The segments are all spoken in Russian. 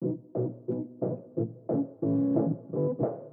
Thank you.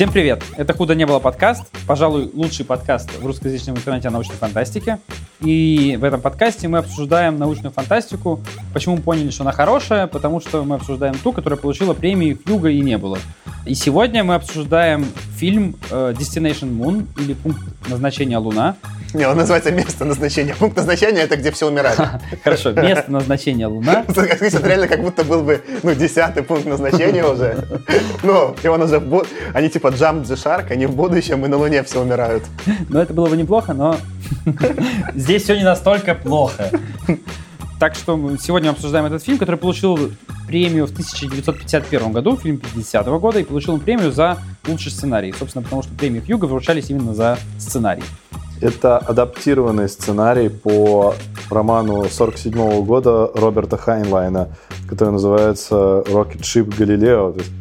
Всем привет! Это «Худо не было» подкаст, пожалуй, лучший подкаст в русскоязычном интернете о научной фантастике. И в этом подкасте мы обсуждаем научную фантастику. Почему мы поняли, что она хорошая? Потому что мы обсуждаем ту, которая получила премии «Фьюга» и не было. И сегодня мы обсуждаем фильм э, Destination Moon или «Пункт назначения Луна», не, он называется место назначения. Пункт назначения — это где все умирают. Хорошо, место назначения Луна. Это реально как будто был бы, ну, десятый пункт назначения уже. Ну, и он уже... Они типа jump the shark, они в будущем, и на Луне все умирают. Ну, это было бы неплохо, но здесь все не настолько плохо. Так что мы сегодня обсуждаем этот фильм, который получил премию в 1951 году, фильм 50 -го года, и получил он премию за лучший сценарий. Собственно, потому что премии Хьюга вручались именно за сценарий. Это адаптированный сценарий по роману 47 года Роберта Хайнлайна, который называется Rocket Ship Galileo, то есть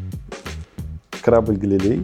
корабль Галилей.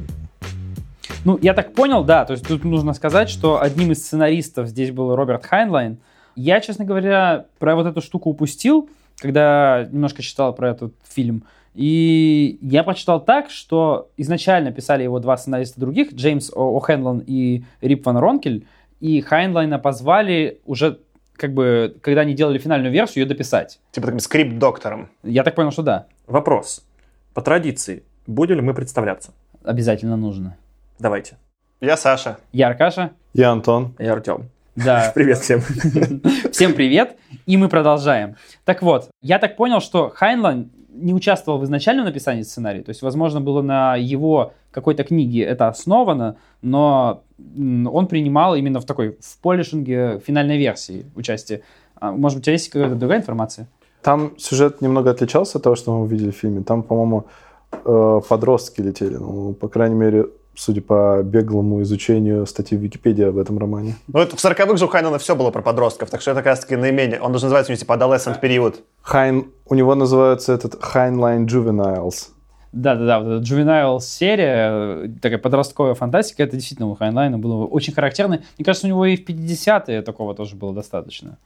Ну, я так понял, да, то есть тут нужно сказать, что одним из сценаристов здесь был Роберт Хайнлайн. Я, честно говоря, про вот эту штуку упустил, когда немножко читал про этот фильм. И я прочитал так, что изначально писали его два сценариста других, Джеймс О'Хенлон и Рип Ван Ронкель, и Хайнлайна позвали уже как бы, когда они делали финальную версию, ее дописать. Типа таким script doctor ом. Я так понял, что да. Вопрос. По традиции, будем ли мы представляться? Обязательно нужно. Давайте. Я Саша. Я Аркаша. Я Антон. Я Артем. Да. Привет всем. Всем привет. И мы продолжаем. Так вот, я так понял, что Хайнлайн не участвовал в изначальном написании сценария. То есть, возможно, было на его какой-то книге это основано, но он принимал именно в такой, в polishing е финальной версии участие. А, может быть, у тебя есть какая-то другая информация? Там сюжет немного отличался от того, что мы увидели в фильме. Там, по-моему, э, подростки летели. Ну, по крайней мере, судя по беглому изучению статьи в Википедии об этом романе. Ну, это в 40-х же у Хайнена все было про подростков, так что это как раз-таки наименее. Он даже называется у него типа adolescent период. Хайн, у него называется этот Heinlein Juveniles. Да-да-да, вот эта Juvenile серия, такая подростковая фантастика, это действительно у Хайнлайна было очень характерно. Мне кажется, у него и в 50-е такого тоже было достаточно.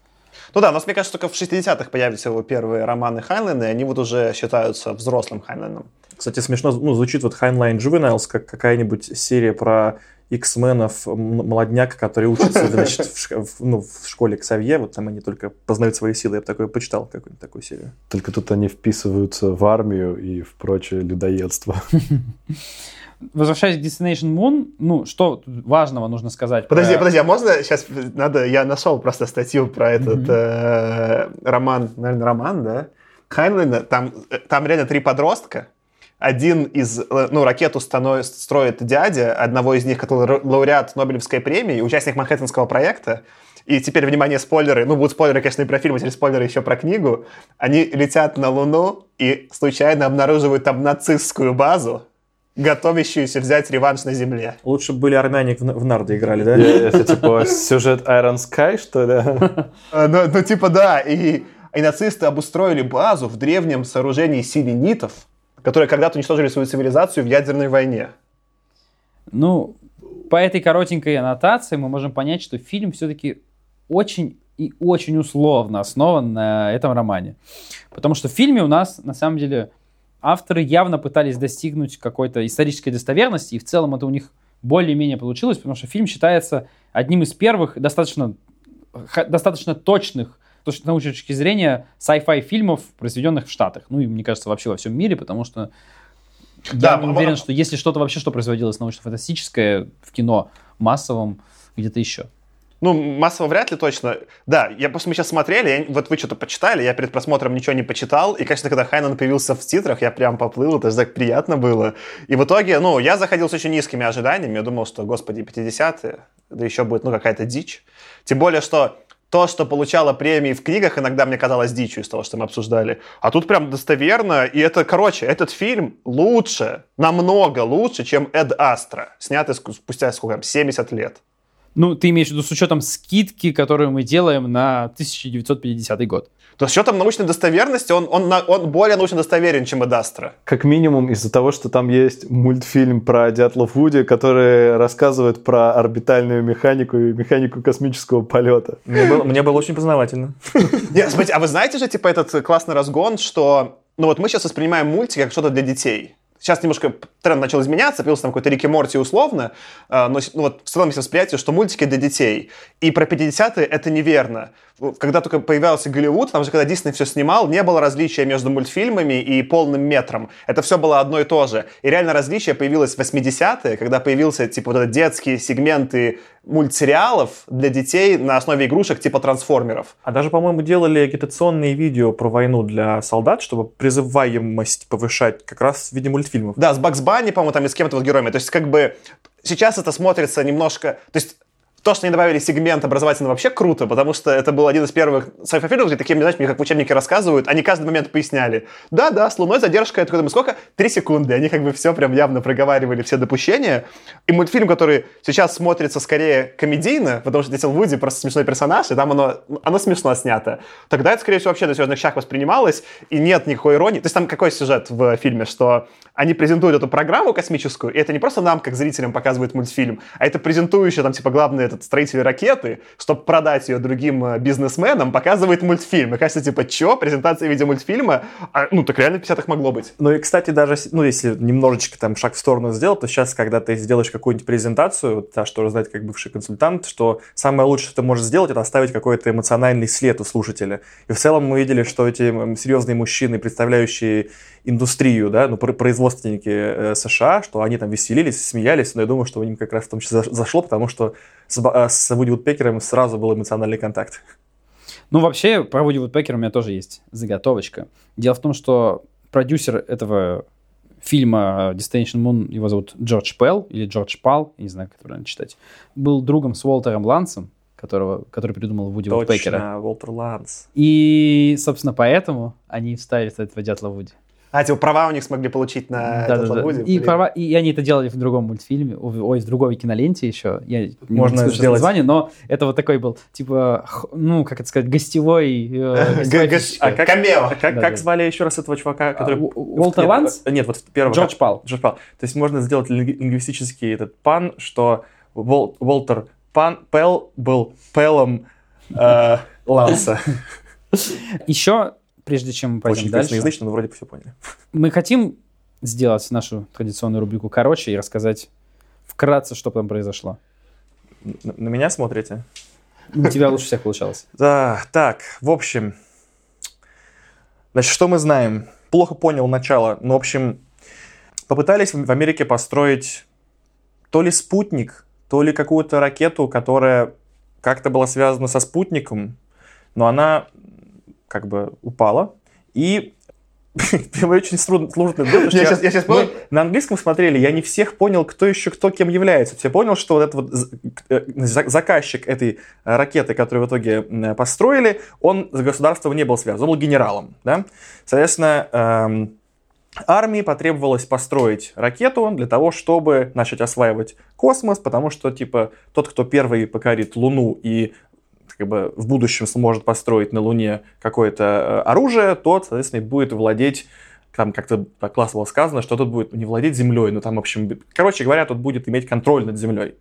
Ну да, но мне кажется, только в 60-х появятся его первые романы Хайнлайна, и они вот уже считаются взрослым Хайнлайном. Кстати, смешно, ну, звучит вот Heinlein Juveniles как какая-нибудь серия про X-менов, молодняк, который учится значит, в, ну, в школе Ксавье, вот там они только познают свои силы. Я бы такое почитал, какую-нибудь такую серию. Только тут они вписываются в армию и в прочее людоедство. Возвращаясь к Destination Moon, ну, что важного нужно сказать? Подожди, про... подожди, а можно сейчас, надо, я нашел просто статью про этот mm-hmm. э, роман, наверное, роман, да? Хайнлайна, там, э, там реально три подростка, один из, э, ну, ракету строит дядя одного из них, который лауреат Нобелевской премии, участник Манхэттенского проекта. И теперь, внимание, спойлеры. Ну, будут спойлеры, конечно, и про фильм, а теперь спойлеры еще про книгу. Они летят на Луну и случайно обнаруживают там нацистскую базу, готовящуюся взять реванш на Земле. Лучше были армяне в, в нарды играли, да? Это типа сюжет Iron Sky, что ли? Э, ну, ну, типа, да. И, и нацисты обустроили базу в древнем сооружении селенитов, которые когда-то уничтожили свою цивилизацию в ядерной войне. Ну, по этой коротенькой аннотации мы можем понять, что фильм все-таки очень и очень условно основан на этом романе. Потому что в фильме у нас, на самом деле, авторы явно пытались достигнуть какой-то исторической достоверности, и в целом это у них более-менее получилось, потому что фильм считается одним из первых достаточно, достаточно точных с научной точки зрения sci-fi фильмов, произведенных в Штатах. Ну и, мне кажется, вообще во всем мире, потому что да, я не уверен, что если что-то вообще, что производилось научно-фантастическое в кино массовом, где-то еще. Ну, массово вряд ли точно. Да, я просто мы сейчас смотрели, я, вот вы что-то почитали, я перед просмотром ничего не почитал, и, конечно, когда Хайнан появился в титрах, я прям поплыл, это же так приятно было. И в итоге, ну, я заходил с очень низкими ожиданиями, я думал, что, господи, 50-е, да еще будет, ну, какая-то дичь. Тем более, что то, что получало премии в книгах, иногда мне казалось дичью из того, что мы обсуждали. А тут прям достоверно. И это, короче, этот фильм лучше, намного лучше, чем Эд Астра, снятый спустя сколько там, 70 лет. Ну, ты имеешь в виду с учетом скидки, которую мы делаем на 1950 год. То с учетом научной достоверности он, он, он более научно достоверен, чем Эдастра. Как минимум из-за того, что там есть мультфильм про дятлов Вуди, который рассказывает про орбитальную механику и механику космического полета. Мне было, мне было очень познавательно. Нет, смотрите, а вы знаете же, типа, этот классный разгон, что ну вот мы сейчас воспринимаем мультики как что-то для детей. Сейчас немножко тренд начал изменяться, появился там какой-то Рики Морти условно, э, но ну, вот в целом есть восприятие, что мультики для детей. И про 50-е это неверно. Когда только появился Голливуд, там же, когда Дисней все снимал, не было различия между мультфильмами и полным метром. Это все было одно и то же. И реально различие появилось в 80-е, когда появился, типа, вот этот детские сегменты мультсериалов для детей на основе игрушек типа трансформеров. А даже, по-моему, делали агитационные видео про войну для солдат, чтобы призываемость повышать как раз в виде мультфильмов. Да, с Бакс Банни, по-моему, там и с кем-то вот героями. То есть, как бы, сейчас это смотрится немножко... То есть, то, что они добавили сегмент образовательный, вообще круто, потому что это был один из первых сайфофильмов, где такие, знаешь, мне как в учебнике рассказывают, они каждый момент поясняли. Да, да, с Луной задержка, это мы сколько? Три секунды. Они как бы все прям явно проговаривали, все допущения. И мультфильм, который сейчас смотрится скорее комедийно, потому что Детил Вуди просто смешной персонаж, и там оно, оно смешно снято. Тогда это, скорее всего, вообще на серьезных щах воспринималось, и нет никакой иронии. То есть там какой сюжет в фильме, что они презентуют эту программу космическую, и это не просто нам, как зрителям, показывают мультфильм, а это презентующие там, типа, главные этот строитель ракеты, чтобы продать ее другим э, бизнесменам, показывает мультфильм. И кажется, типа, чё, презентация в виде мультфильма? А, ну, так реально в 50-х могло быть. Ну и, кстати, даже, ну, если немножечко там шаг в сторону сделать, то сейчас, когда ты сделаешь какую-нибудь презентацию, вот, та, что знает как бывший консультант, что самое лучшее, что ты можешь сделать, это оставить какой-то эмоциональный след у слушателя. И в целом мы видели, что эти серьезные мужчины, представляющие индустрию, да, ну, производственники э, США, что они там веселились, смеялись, но я думаю, что им как раз в том числе зашло, потому что с, э, с Вуди Вудпекером сразу был эмоциональный контакт. Ну, вообще, про Вуди Вудпекера у меня тоже есть заготовочка. Дело в том, что продюсер этого фильма Destination Moon, его зовут Джордж Пелл, или Джордж Пал, не знаю, как это правильно читать, был другом с Уолтером Лансом, которого, который придумал Вуди Точно, Вудпекера. Уолтер Ланс. И, собственно, поэтому они вставили этого дятла Вуди. А, типа права у них смогли получить на да, да, да. И, права, и они это делали в другом мультфильме, ой, в другой киноленте еще. Я не Можно могу сделать название, но это вот такой был, типа, ну, как это сказать, гостевой... Э, а как, Камео. А как, звали еще раз этого чувака? Который... Уолтер Ланс? Нет, вот первого. Джордж Пал. Джордж Пал. То есть можно сделать лингвистический этот пан, что Уолтер Пан, Пел был Пелом э, Ланса. Еще прежде чем мы пойдем Очень дальше. язычно, но вроде бы все поняли. Мы хотим сделать нашу традиционную рубрику короче и рассказать вкратце, что там произошло. На, на меня смотрите? У тебя лучше всех получалось. Да, так, в общем, значит, что мы знаем? Плохо понял начало, но, в общем, попытались в Америке построить то ли спутник, то ли какую-то ракету, которая как-то была связана со спутником, но она как бы упала. И очень сложно я, сейчас, я сейчас мы на английском смотрели, я не всех понял, кто еще кто кем является. Все понял, что вот этот вот э, заказчик этой ракеты, которую в итоге построили, он с государством не был связан, он был генералом. Да? Соответственно, эм, армии потребовалось построить ракету для того, чтобы начать осваивать космос, потому что, типа, тот, кто первый покорит Луну и как бы в будущем сможет построить на Луне какое-то э, оружие, тот, соответственно, будет владеть там как-то классно было сказано, что тот будет не владеть землей, но там, в общем, короче говоря, тот будет иметь контроль над землей.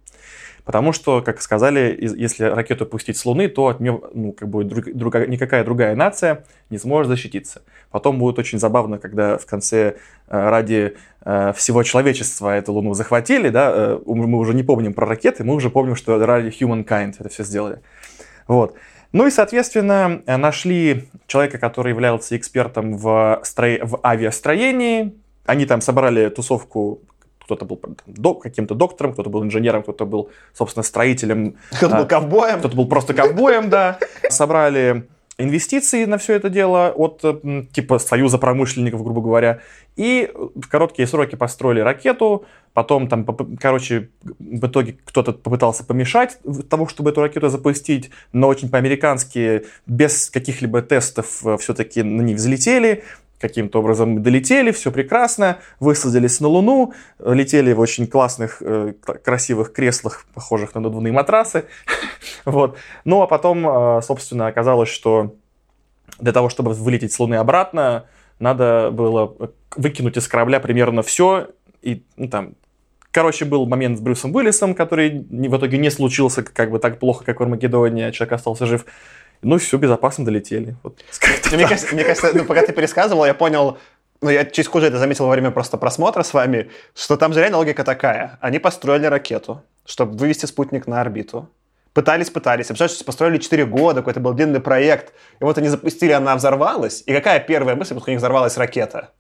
Потому что, как сказали, если ракету пустить с Луны, то от нее ну, как бы друг, друга, никакая другая нация не сможет защититься. Потом будет очень забавно, когда в конце э, ради э, всего человечества эту Луну захватили, да, мы уже не помним про ракеты, мы уже помним, что ради humankind это все сделали. Вот. Ну и, соответственно, нашли человека, который являлся экспертом в, стро... в авиастроении. Они там собрали тусовку кто-то был каким-то доктором, кто-то был инженером, кто-то был, собственно, строителем. Кто-то был ковбоем. Кто-то был просто ковбоем, да. Собрали инвестиции на все это дело от м, типа Союза промышленников, грубо говоря, и в короткие сроки построили ракету, потом там, короче, в итоге кто-то попытался помешать тому, чтобы эту ракету запустить, но очень по-американски, без каких-либо тестов все-таки на них взлетели, каким-то образом долетели, все прекрасно, высадились на Луну, летели в очень классных, э, красивых креслах, похожих на надувные матрасы. Вот. Ну, а потом, э, собственно, оказалось, что для того, чтобы вылететь с Луны обратно, надо было выкинуть из корабля примерно все. И, ну, там, короче, был момент с Брюсом Уиллисом, который в итоге не случился как бы так плохо, как в Армагеддоне, а человек остался жив. Ну, все, безопасно долетели. Вот, Ну, Мне кажется, мне кажется, ну, пока ты пересказывал, я понял, ну, я чуть хуже это заметил во время просто просмотра с вами, что там же реально логика такая. Они построили ракету, чтобы вывести спутник на орбиту. Пытались, пытались. Что построили 4 года, какой-то был длинный проект. И вот они запустили, она взорвалась. И какая первая мысль, потому что у них взорвалась ракета?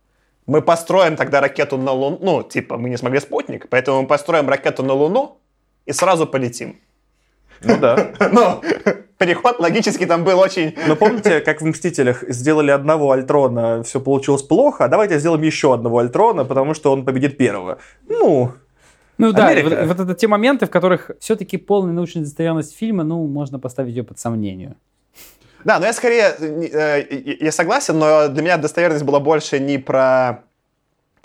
Мы построим тогда ракету на Луну. Ну, типа, мы не смогли спутник, поэтому мы построим ракету на Луну и сразу полетим. Ну да. Ну, переход логически там был очень... Но помните, как в «Мстителях» сделали одного Альтрона, все получилось плохо, а давайте сделаем еще одного Альтрона, потому что он победит первого. Ну, Ну да, Америка. вот, вот это те моменты, в которых все-таки полная научная достоверность фильма, ну, можно поставить ее под сомнение. Да, но я скорее, э, я согласен, но для меня достоверность была больше не про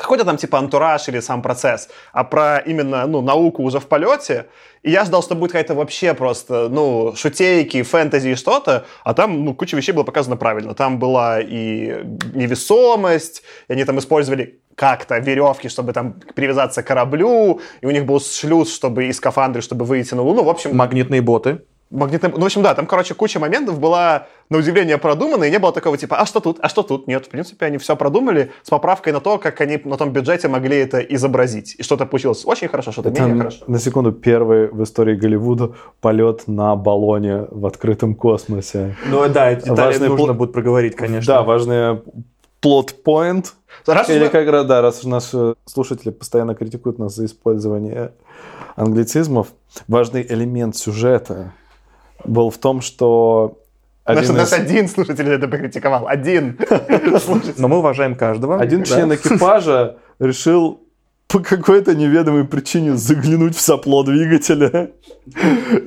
какой-то там типа антураж или сам процесс, а про именно, ну, науку уже в полете. И я ждал, что будет какая-то вообще просто, ну, шутейки, фэнтези и что-то, а там, ну, куча вещей было показано правильно. Там была и невесомость, и они там использовали как-то веревки, чтобы там привязаться к кораблю, и у них был шлюз, чтобы и скафандры, чтобы выйти на Луну. В общем, магнитные боты. Магнитный... Ну, в общем, да, там, короче, куча моментов была, на удивление, продумана, и не было такого типа, а что тут, а что тут? Нет, в принципе, они все продумали с поправкой на то, как они на том бюджете могли это изобразить. И что-то получилось очень хорошо, что-то Это, менее хорошо. на секунду, первый в истории Голливуда полет на баллоне в открытом космосе. Ну да, эти детали Важный нужно пл- будет проговорить, конечно. Да, важный плот-поинт. Раз Или мы- как раз, да, раз наши слушатели постоянно критикуют нас за использование англицизмов, важный элемент сюжета был в том, что один, наш из- один слушатель это покритиковал. Один. Но мы уважаем каждого. один Да. член экипажа решил по какой-то неведомой причине заглянуть в сопло двигателя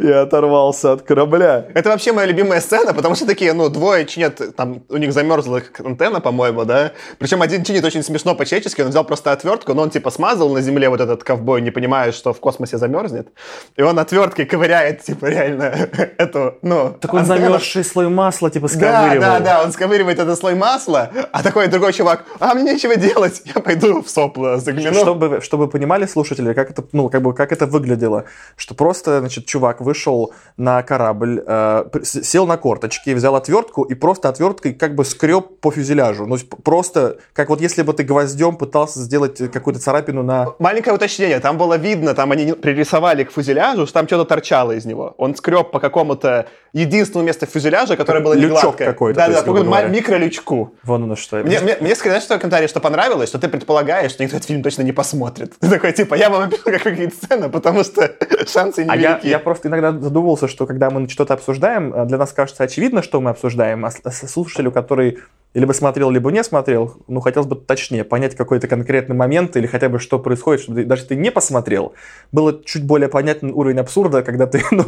и оторвался от корабля. Это вообще моя любимая сцена, потому что такие, ну, двое чинят, там, у них замерзла антенна, по-моему, да? Причем один чинит очень смешно по-человечески, он взял просто отвертку, но он, типа, смазал на земле вот этот ковбой, не понимая, что в космосе замерзнет. И он отверткой ковыряет, типа, реально эту, ну... Так он антенну. замерзший слой масла, типа, Да, сковыривал. да, да, он сковыривает этот слой масла, а такой другой чувак, а мне нечего делать, я пойду в сопло загляну. Чтобы, чтобы понимали слушатели, как это, ну, как бы, как это выглядело, что просто, значит, чувак вышел на корабль, э, сел на корточки, взял отвертку и просто отверткой как бы скреб по фюзеляжу. Ну, просто, как вот если бы ты гвоздем пытался сделать какую-то царапину на... Маленькое уточнение, там было видно, там они пририсовали к фюзеляжу, что там что-то торчало из него. Он скреб по какому-то единственному месту фюзеляжа, которое было не гладкое. какой-то, Да, да, говоря. микролючку. Вон оно что. Мне, мне, мне знаешь, что комментарий, что понравилось, что ты предполагаешь, что никто этот фильм точно не посмотрит. Ты такой, типа, я вам опишу, как выглядит сцена, потому что шансы А я, я просто иногда задумывался, что когда мы что-то обсуждаем, э, для нас кажется очевидно, что мы обсуждаем, а слушателю, который либо смотрел, либо не смотрел, ну, хотелось бы точнее понять какой-то конкретный момент или хотя бы что происходит, чтобы ты- даже ты не посмотрел, было чуть более понятен уровень абсурда, когда ты, ну,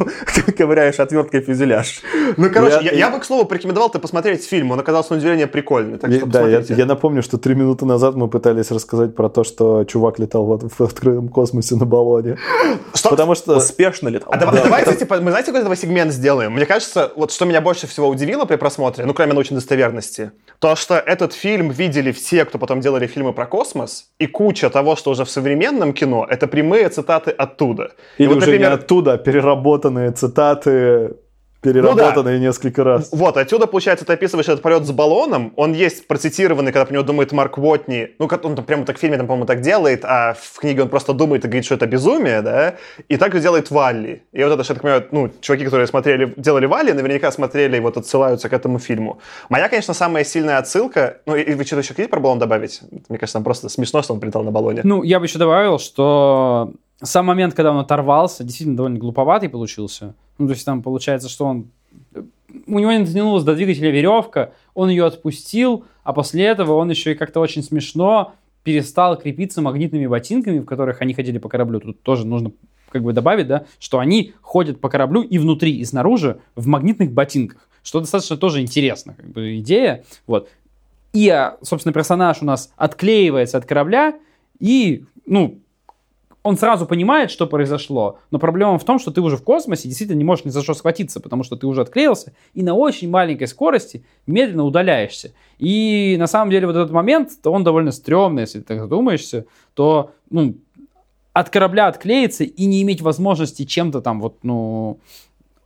ковыряешь отверткой фюзеляж. Ну, короче, Я- я, я бы, к слову, порекомендовал ты посмотреть фильм, он оказался, на удивление, прикольный, так Я- что да, я, я напомню, что три минуты назад мы пытались рассказать про то, что чувак летал в, в открытом космосе на баллоне. Что- Потому что... Успешно летал. А давай- давайте, типа, мы знаете, какой этого сегмент сделаем? Мне кажется, вот что меня больше всего удивило при просмотре, ну, кроме научной достоверности, то, что этот фильм видели все, кто потом делали фильмы про космос, и куча того, что уже в современном кино, это прямые цитаты оттуда. И Или вот, уже например, не оттуда, а переработанные цитаты, переработанные несколько раз. Вот, отсюда, получается, ты описываешь этот полет с баллоном, он есть процитированный, когда про него думает Марк Уотни, ну, как он там прямо так в фильме, там, по-моему, так делает, а в книге он просто думает и говорит, что это безумие, да, и так же делает Валли. И вот это, что я так понимаю, ну, чуваки, которые смотрели, делали Валли, наверняка смотрели и вот отсылаются к этому фильму. Моя, конечно, самая сильная отсылка, ну, и, и вы что-то еще хотите про баллон добавить? Мне кажется, там просто смешно, что он прилетал на баллоне. Ну, я бы еще добавил, что сам момент, когда он оторвался, действительно довольно глуповатый получился. Ну, то есть там получается, что он у него не дотянулась до двигателя веревка, он ее отпустил, а после этого он еще и как-то очень смешно перестал крепиться магнитными ботинками, в которых они ходили по кораблю. Тут тоже нужно как бы добавить, да, что они ходят по кораблю и внутри, и снаружи в магнитных ботинках, что достаточно тоже интересно, как бы идея, вот. И, а, собственно, персонаж у нас отклеивается от корабля, и, ну, он сразу понимает, что произошло, но проблема в том, что ты уже в космосе действительно не можешь ни за что схватиться, потому что ты уже отклеился и на очень маленькой скорости медленно удаляешься. И на самом деле вот этот момент, то он довольно стрёмный, если ты так задумаешься, то, ну, от корабля отклеиться и не иметь возможности чем-то там вот, ну,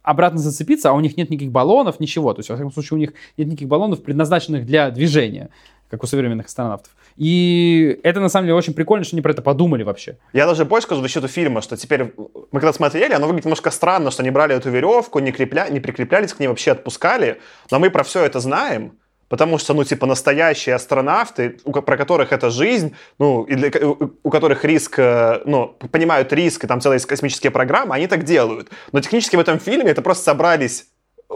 обратно зацепиться, а у них нет никаких баллонов, ничего. То есть, во всяком случае, у них нет никаких баллонов, предназначенных для движения, как у современных астронавтов. И это, на самом деле, очень прикольно, что они про это подумали вообще. Я даже больше скажу в защиту фильма, что теперь, мы когда смотрели, оно выглядит немножко странно, что они брали эту веревку, не, крепля... не прикреплялись к ней, вообще отпускали, но мы про все это знаем, Потому что, ну, типа, настоящие астронавты, у, про которых это жизнь, ну, и для, у, у которых риск, э, ну, понимают риск, и там целые космические программы, они так делают. Но технически в этом фильме это просто собрались,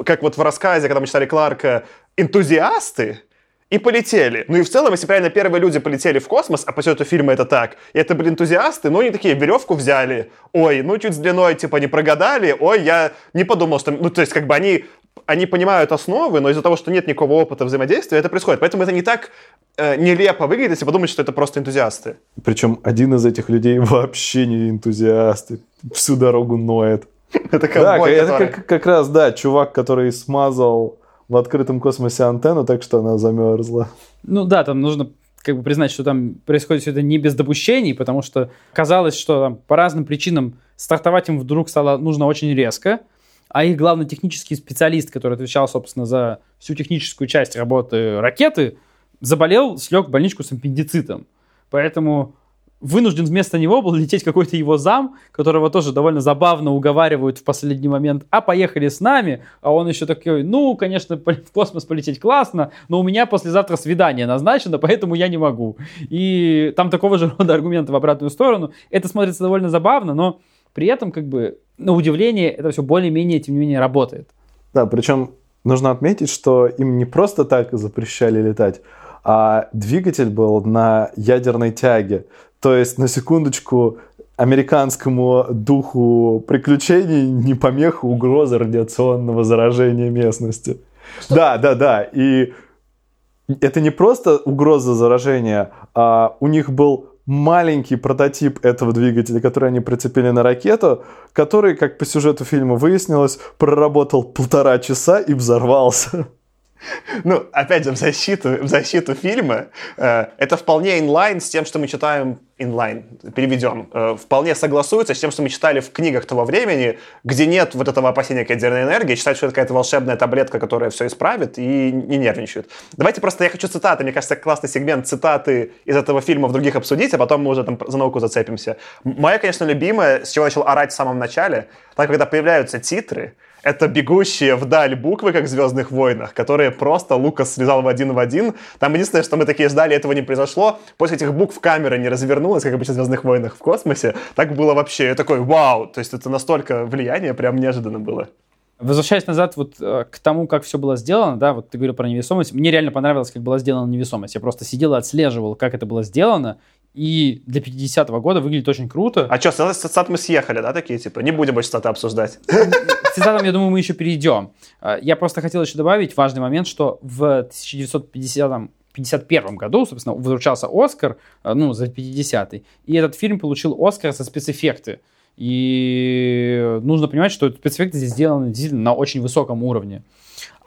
как вот в рассказе, когда мы читали Кларка, энтузиасты, и полетели. Ну и в целом, если правильно первые люди полетели в космос, а по сюжету фильма это так, и это были энтузиасты, ну они такие, веревку взяли, ой, ну чуть с длиной типа не прогадали, ой, я не подумал, что... Ну то есть как бы они они понимают основы, но из-за того, что нет никакого опыта взаимодействия, это происходит. Поэтому это не так э, нелепо выглядит, если подумать, что это просто энтузиасты. Причем один из этих людей вообще не энтузиаст, всю дорогу ноет. Это да, это как, как раз, да, чувак, который смазал в открытом космосе антенну, так что она замерзла. Ну да, там нужно как бы признать, что там происходит все это не без допущений, потому что казалось, что там, по разным причинам стартовать им вдруг стало нужно очень резко, а их главный технический специалист, который отвечал, собственно, за всю техническую часть работы ракеты, заболел, слег в больничку с аппендицитом. Поэтому вынужден вместо него был лететь какой-то его зам, которого тоже довольно забавно уговаривают в последний момент, а поехали с нами, а он еще такой, ну, конечно, в космос полететь классно, но у меня послезавтра свидание назначено, поэтому я не могу. И там такого же рода аргументы в обратную сторону. Это смотрится довольно забавно, но при этом, как бы, на удивление, это все более-менее, тем не менее, работает. Да, причем нужно отметить, что им не просто так запрещали летать, а двигатель был на ядерной тяге. То есть, на секундочку, американскому духу приключений не помеха угроза радиационного заражения местности. Что? Да, да, да. И это не просто угроза заражения, а у них был маленький прототип этого двигателя, который они прицепили на ракету, который, как по сюжету фильма выяснилось, проработал полтора часа и взорвался. Ну, опять же, в защиту, в защиту фильма, э, это вполне инлайн с тем, что мы читаем инлайн, переведем, э, вполне согласуется с тем, что мы читали в книгах того времени, где нет вот этого опасения к ядерной энергии, считают, что это какая-то волшебная таблетка, которая все исправит, и не нервничают. Давайте просто, я хочу цитаты, мне кажется, классный сегмент цитаты из этого фильма в других обсудить, а потом мы уже там за науку зацепимся. Моя, конечно, любимая, с чего начал орать в самом начале, так, когда появляются титры, это бегущие вдаль буквы, как в «Звездных войнах», которые просто Лукас связал в один в один. Там единственное, что мы такие ждали, этого не произошло. После этих букв камера не развернулась, как обычно в «Звездных войнах» в космосе. Так было вообще. Я такой, вау! То есть это настолько влияние прям неожиданно было. Возвращаясь назад вот э, к тому, как все было сделано, да, вот ты говорил про невесомость, мне реально понравилось, как была сделана невесомость. Я просто сидел и отслеживал, как это было сделано, и для 50-го года выглядит очень круто. А что, с цитат мы съехали, да, такие, типа, не будем больше цитаты обсуждать. Цитатам, я думаю, мы еще перейдем. А, я просто хотел еще добавить важный момент, что в 1950 1951 году, собственно, выручался Оскар, а, ну, за 50-й, и этот фильм получил Оскар за спецэффекты. И нужно понимать, что спецэффекты здесь сделаны действительно на очень высоком уровне.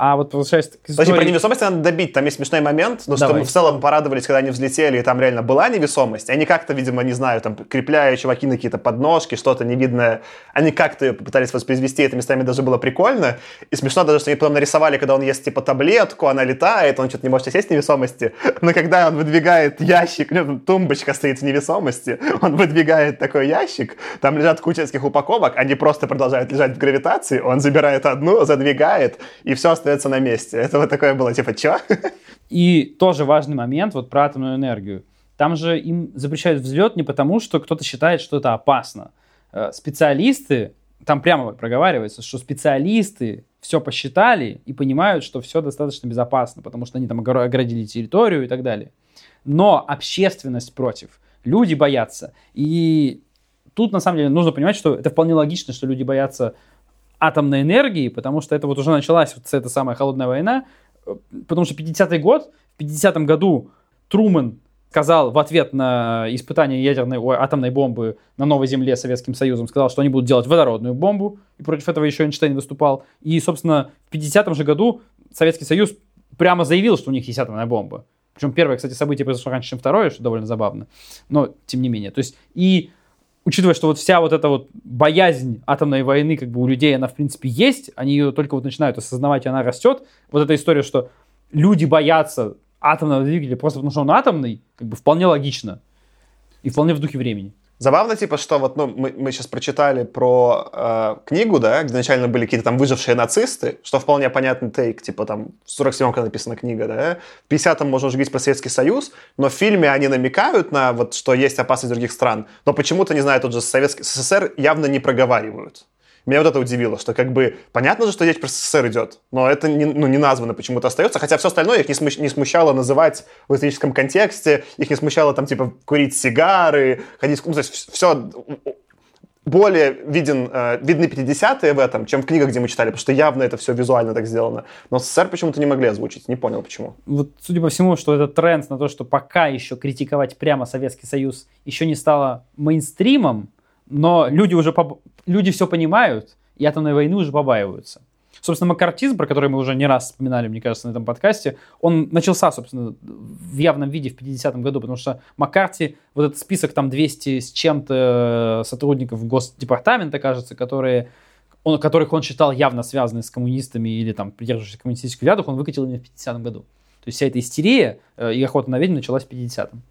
А вот возвращаясь к истории... Подожди, про невесомость надо добить. Там есть смешной момент, но что мы в целом порадовались, когда они взлетели, и там реально была невесомость. Они как-то, видимо, не знаю, там, крепляя чуваки на какие-то подножки, что-то невидное, они как-то ее попытались воспроизвести, это местами даже было прикольно. И смешно даже, что они потом нарисовали, когда он ест, типа, таблетку, она летает, он что-то не может сесть в невесомости. Но когда он выдвигает ящик, ну, тумбочка стоит в невесомости, он выдвигает такой ящик, там лежат куча упаковок, они просто продолжают лежать в гравитации, он забирает одну, задвигает, и все остается остается на месте. Это вот такое было, типа, чё? И тоже важный момент вот про атомную энергию. Там же им запрещают взлет не потому, что кто-то считает, что это опасно. Э, специалисты, там прямо проговаривается, что специалисты все посчитали и понимают, что все достаточно безопасно, потому что они там оградили территорию и так далее. Но общественность против. Люди боятся. И тут, на самом деле, нужно понимать, что это вполне логично, что люди боятся атомной энергии, потому что это вот уже началась вот эта самая холодная война, потому что 50-й год, в 50-м году Трумэн сказал в ответ на испытание ядерной ой, атомной бомбы на новой земле Советским Союзом, сказал, что они будут делать водородную бомбу, и против этого еще Эйнштейн выступал. И, собственно, в 50-м же году Советский Союз прямо заявил, что у них есть атомная бомба. Причем первое, кстати, событие произошло раньше, чем второе, что довольно забавно. Но, тем не менее. То есть, и учитывая, что вот вся вот эта вот боязнь атомной войны как бы у людей, она в принципе есть, они ее только вот начинают осознавать, и она растет. Вот эта история, что люди боятся атомного двигателя просто потому, что он атомный, как бы вполне логично. И вполне в духе времени. Забавно, типа, что вот, ну, мы, мы сейчас прочитали про э, книгу, да, где изначально были какие-то там выжившие нацисты, что вполне понятный тейк, типа, там, в 47-м, когда написана книга, да, в 50-м можно уже говорить про Советский Союз, но в фильме они намекают на вот, что есть опасность других стран, но почему-то, не знаю, тот же Советский СССР явно не проговаривают. Меня вот это удивило, что как бы понятно же, что речь про СССР идет, но это не, ну, не названо почему-то остается, хотя все остальное их не, смущ, не смущало называть в историческом контексте, их не смущало там типа курить сигары, ходить, ну, то есть все более виден, э, видны 50-е в этом, чем в книгах, где мы читали, потому что явно это все визуально так сделано. Но СССР почему-то не могли озвучить, не понял почему. Вот, судя по всему, что этот тренд на то, что пока еще критиковать прямо Советский Союз еще не стало мейнстримом, но люди уже поб... люди все понимают, и атомной войны уже побаиваются. Собственно, маккартизм, про который мы уже не раз вспоминали, мне кажется, на этом подкасте, он начался, собственно, в явном виде в 50-м году, потому что Маккарти, вот этот список там 200 с чем-то сотрудников Госдепартамента, кажется, которые, он, которых он считал явно связанными с коммунистами или там придерживающимися коммунистических взглядов, он выкатил именно в 50-м году. То есть вся эта истерия э, и охота на ведьм началась в 50-м.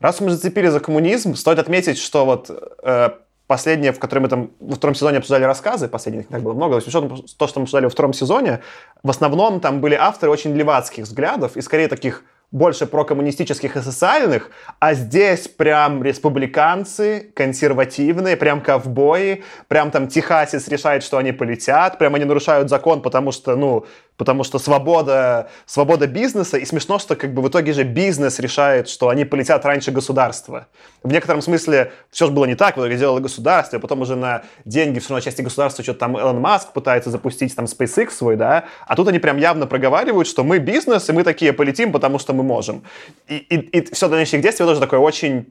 Раз мы зацепили за коммунизм, стоит отметить, что вот э, последнее, в котором мы там во втором сезоне обсуждали рассказы, последних так было много, то, то, что мы обсуждали во втором сезоне, в основном там были авторы очень левацких взглядов и скорее таких больше прокоммунистических и социальных, а здесь прям республиканцы, консервативные, прям ковбои, прям там техасец решает, что они полетят, прям они нарушают закон, потому что, ну, потому что свобода, свобода бизнеса, и смешно, что как бы в итоге же бизнес решает, что они полетят раньше государства. В некотором смысле все же было не так, в итоге сделало государство, а потом уже на деньги все равно части государства что-то там Элон Маск пытается запустить там SpaceX свой, да, а тут они прям явно проговаривают, что мы бизнес, и мы такие полетим, потому что мы можем. И, и, и все дальнейшее действие тоже такое очень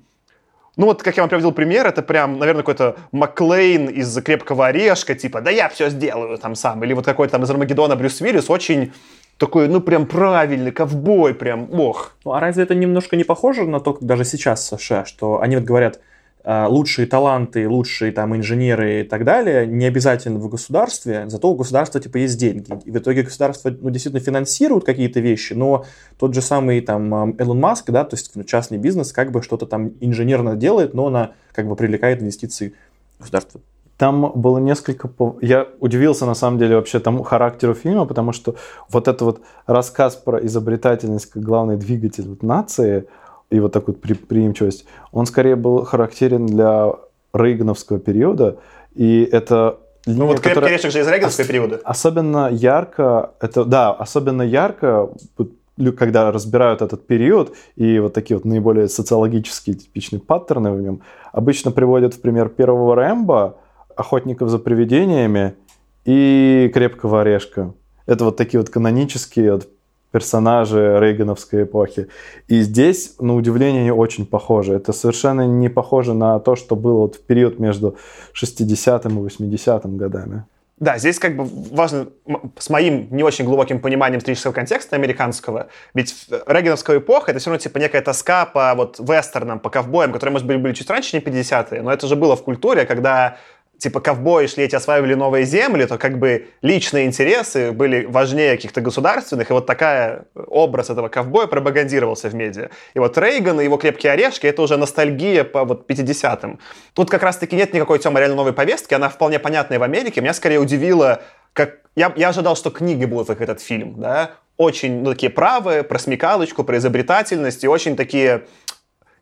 ну вот, как я вам приводил пример, это прям, наверное, какой-то Маклейн из «Крепкого орешка», типа, да я все сделаю там сам. Или вот какой-то там из «Армагеддона» Брюс Виллис очень такой, ну, прям правильный, ковбой, прям, ох. Ну, а разве это немножко не похоже на то, как даже сейчас в США, что они вот говорят, лучшие таланты, лучшие там инженеры и так далее не обязательно в государстве, зато у государства типа есть деньги. И в итоге государство ну, действительно финансирует какие-то вещи, но тот же самый там Элон Маск, да, то есть частный бизнес как бы что-то там инженерно делает, но она как бы привлекает инвестиции государства. Там было несколько... Я удивился, на самом деле, вообще тому характеру фильма, потому что вот этот вот рассказ про изобретательность как главный двигатель вот нации, и вот такую при, приимчивость, он скорее был характерен для рейгановского периода, и это ну вот «Крепкий которая... орешек» же из рейгановского ос- периода. Особенно ярко, это, да, особенно ярко, когда разбирают этот период и вот такие вот наиболее социологические типичные паттерны в нем, обычно приводят в пример первого Рэмбо, «Охотников за привидениями» и «Крепкого орешка». Это вот такие вот канонические вот персонажи рейгановской эпохи. И здесь, на удивление, они очень похожи. Это совершенно не похоже на то, что было вот в период между 60-м и 80-м годами. Да, здесь как бы важно, с моим не очень глубоким пониманием исторического контекста американского, ведь регеновская эпоха — это все равно типа некая тоска по вот вестернам, по ковбоям, которые, может быть, были чуть раньше, не 50-е, но это же было в культуре, когда типа ковбои шли эти осваивали новые земли, то как бы личные интересы были важнее каких-то государственных, и вот такая образ этого ковбоя пропагандировался в медиа. И вот Рейган и его крепкие орешки — это уже ностальгия по вот 50-м. Тут как раз-таки нет никакой темы реально новой повестки, она вполне понятная в Америке. Меня скорее удивило, как... Я, я ожидал, что книги будут как этот фильм, да, очень, ну, такие правые, про смекалочку, про изобретательность, и очень такие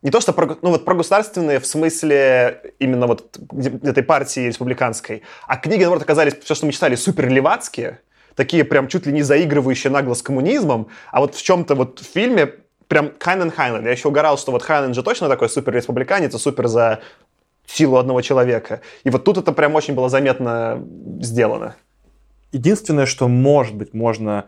не то что про, ну вот про государственные в смысле именно вот этой партии республиканской, а книги, наоборот, оказались, все, что мы читали, супер левацкие, такие прям чуть ли не заигрывающие нагло с коммунизмом, а вот в чем-то вот в фильме прям Хайнен Хайнен. Я еще угорал, что вот Хайнен же точно такой супер республиканец и супер за силу одного человека. И вот тут это прям очень было заметно сделано. Единственное, что может быть можно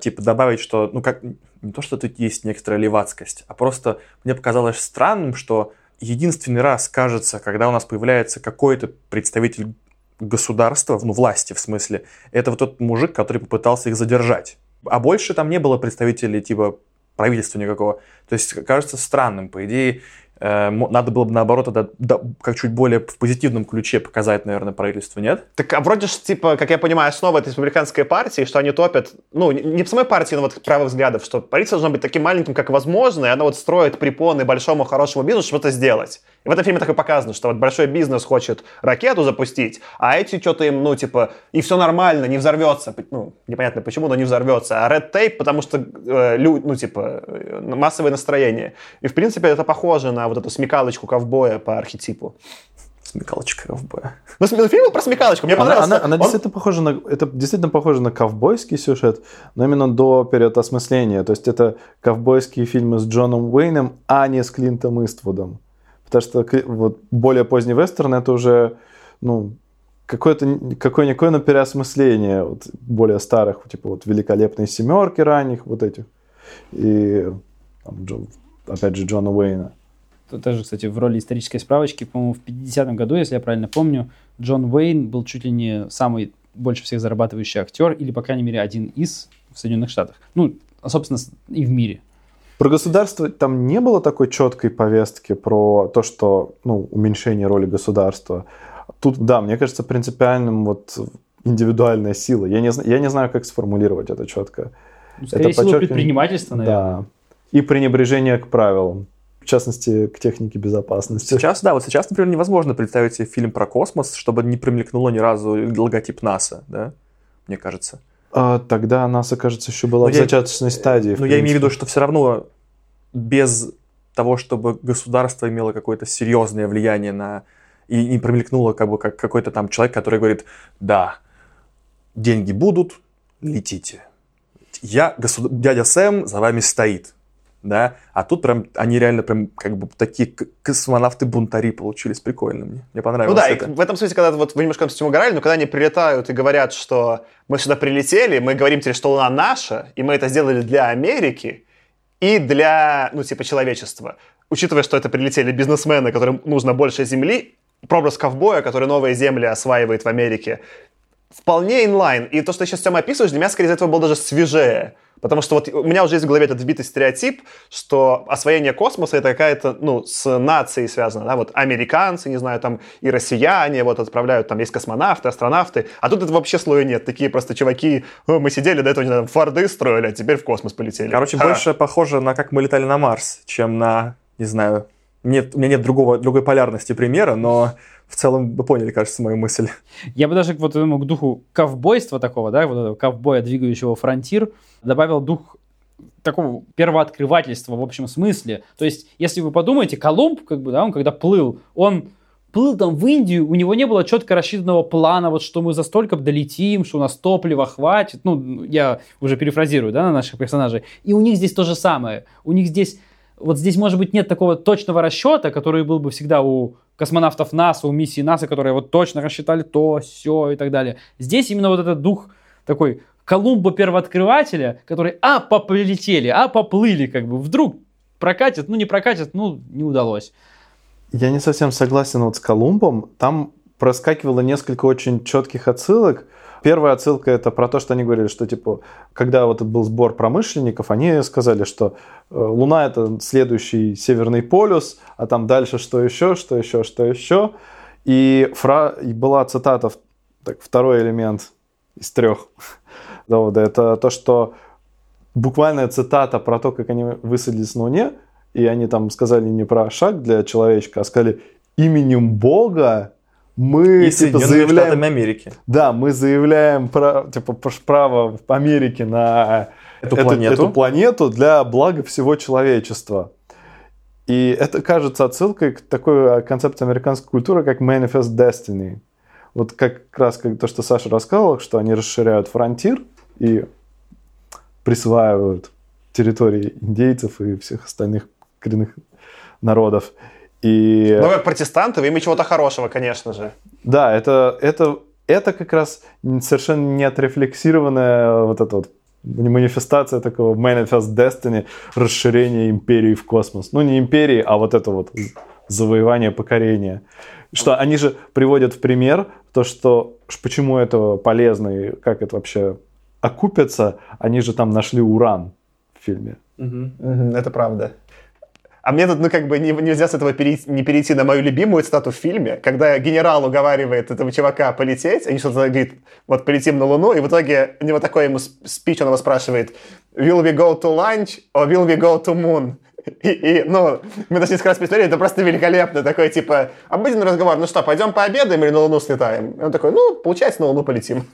типа добавить, что ну как не то, что тут есть некоторая левацкость, а просто мне показалось странным, что единственный раз, кажется, когда у нас появляется какой-то представитель государства, ну, власти в смысле, это вот тот мужик, который попытался их задержать. А больше там не было представителей типа правительства никакого. То есть кажется странным. По идее, надо было бы, наоборот, это как чуть более в позитивном ключе показать, наверное, правительству, нет? Так, а вроде же, типа, как я понимаю, основа этой республиканской партии, что они топят, ну, не в самой партии, но вот правых взглядов, что правительство должно быть таким маленьким, как возможно, и оно вот строит препоны большому хорошему бизнесу, чтобы это сделать. И в этом фильме так и показано, что вот большой бизнес хочет ракету запустить, а эти что-то им, ну, типа, и все нормально, не взорвется. Ну, непонятно почему, но не взорвется. А Red Tape, потому что, э, лю, ну, типа, э, массовое настроение. И, в принципе, это похоже на вот эту смекалочку ковбоя по архетипу. Смекалочка ковбоя. Ну, фильм был про смекалочку, мне понравился. Она, она, она Он... действительно похожа на, это действительно похоже на ковбойский сюжет, но именно до переосмысления. То есть это ковбойские фильмы с Джоном Уэйном, а не с Клинтом Иствудом. Потому что вот более поздний вестерн это уже, ну, какое-то какое-никакое на переосмысление вот, более старых, типа вот великолепные семерки ранних, вот этих. И там, опять же Джона Уэйна. Тоже, кстати, в роли исторической справочки, по-моему, в 50-м году, если я правильно помню, Джон Уэйн был чуть ли не самый больше всех зарабатывающий актер, или, по крайней мере, один из в Соединенных Штатах. Ну, собственно, и в мире. Про государство там не было такой четкой повестки про то, что ну, уменьшение роли государства. Тут, да, мне кажется, принципиальным вот индивидуальная сила. Я не, я не знаю, как сформулировать это четко. Ну, скорее это всего, предпринимательство, наверное. Да. И пренебрежение к правилам в частности, к технике безопасности. Сейчас, да, вот сейчас, например, невозможно представить себе фильм про космос, чтобы не примелькнуло ни разу логотип НАСА, да, мне кажется. А, тогда НАСА, кажется, еще была но в я, зачаточной стадии. Но я имею в виду, что все равно без того, чтобы государство имело какое-то серьезное влияние на... И не промелькнуло как бы как какой-то там человек, который говорит, да, деньги будут, летите. Я, государ... дядя Сэм за вами стоит да, а тут прям они реально прям как бы такие космонавты-бунтари получились, прикольно мне, мне понравилось Ну да, это. В этом смысле, когда вот вы немножко с угорали, но когда они прилетают и говорят, что мы сюда прилетели, мы говорим тебе, что Луна наша, и мы это сделали для Америки и для, ну, типа, человечества. Учитывая, что это прилетели бизнесмены, которым нужно больше земли, прообраз ковбоя, который новые земли осваивает в Америке, вполне инлайн. И то, что сейчас, Тёма, описываешь, для меня, скорее, из этого было даже свежее. Потому что вот у меня уже есть в голове этот вбитый стереотип, что освоение космоса это какая-то, ну, с нацией связано, да, вот американцы, не знаю, там и россияне вот отправляют, там есть космонавты, астронавты, а тут это вообще слоя нет, такие просто чуваки, мы сидели до этого, не знаю, форды строили, а теперь в космос полетели. Короче, Ха. больше похоже на как мы летали на Марс, чем на, не знаю, нет, у меня нет другого, другой полярности примера, но в целом вы поняли, кажется, мою мысль. Я бы даже вот этому к духу ковбойства такого, да, вот этого ковбоя, двигающего фронтир, добавил дух такого первооткрывательства в общем смысле. То есть, если вы подумаете, Колумб, как бы, да, он когда плыл, он плыл там в Индию, у него не было четко рассчитанного плана, вот что мы за столько долетим, что у нас топлива хватит. Ну, я уже перефразирую, да, на наших персонажей. И у них здесь то же самое. У них здесь вот здесь, может быть, нет такого точного расчета, который был бы всегда у космонавтов НАСА, у миссии НАСА, которые вот точно рассчитали то, все и так далее. Здесь именно вот этот дух такой Колумба первооткрывателя, который, а, полетели, а, поплыли, как бы, вдруг прокатит, ну, не прокатит, ну, не удалось. Я не совсем согласен вот с Колумбом. Там проскакивало несколько очень четких отсылок, Первая отсылка это про то, что они говорили, что типа, когда вот был сбор промышленников, они сказали, что э, Луна это следующий северный полюс, а там дальше что еще, что еще, что еще. И, фра... и была цитата, так, второй элемент из трех довода, это то, что буквальная цитата про то, как они высадились на Луне, и они там сказали не про шаг для человечка, а сказали именем Бога мы и типа, заявляем... Америки. Да, мы заявляем про, типа, право в Америке на эту, эту, планету. эту планету для блага всего человечества. И это кажется отсылкой к такой концепции американской культуры, как Manifest Destiny. Вот как раз как то, что Саша рассказывал, что они расширяют фронтир, и присваивают территории индейцев и всех остальных коренных народов. И... Ну, как протестанты, им чего-то хорошего, конечно же. Да, это, это, это как раз совершенно не отрефлексированная вот эта вот манифестация такого Manifest Destiny, расширение империи в космос. Ну, не империи, а вот это вот завоевание покорения. Что они же приводят в пример то, что почему это полезно и как это вообще окупится. Они же там нашли уран в фильме. Угу. Это правда. А мне тут, ну, как бы не, нельзя с этого перейти, не перейти на мою любимую цитату в фильме, когда генерал уговаривает этого чувака полететь, они что-то говорит, вот полетим на Луну, и в итоге у него такой ему спич, он его спрашивает, will we go to lunch or will we go to moon? И, и, ну, мы даже несколько раз посмотрели, это просто великолепно. Такой, типа, обыденный разговор. Ну что, пойдем пообедаем или на Луну слетаем? И он такой, ну, получается, на Луну полетим.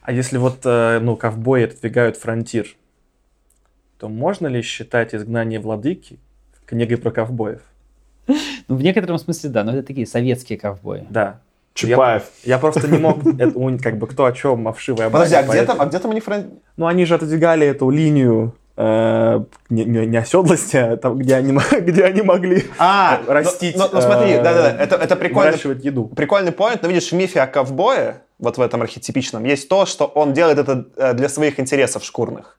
А если вот, э, ну, ковбои отодвигают фронтир, то можно ли считать изгнание владыки книгой про ковбоев? Ну, в некотором смысле, да, но это такие советские ковбои. Да. Чапаев. Я, я просто не мог, это, как бы кто о чем, о вшивой Подожди, а где там, а где там они фрон... Ну, они же отодвигали эту линию э, не, не, не оседлости, а там, где они, где они могли а, растить. Ну, ну, ну смотри, да, да, да, это, это прикольно. еду. Прикольный поинт, но видишь, в мифе о ковбое, вот в этом архетипичном, есть то, что он делает это э, для своих интересов шкурных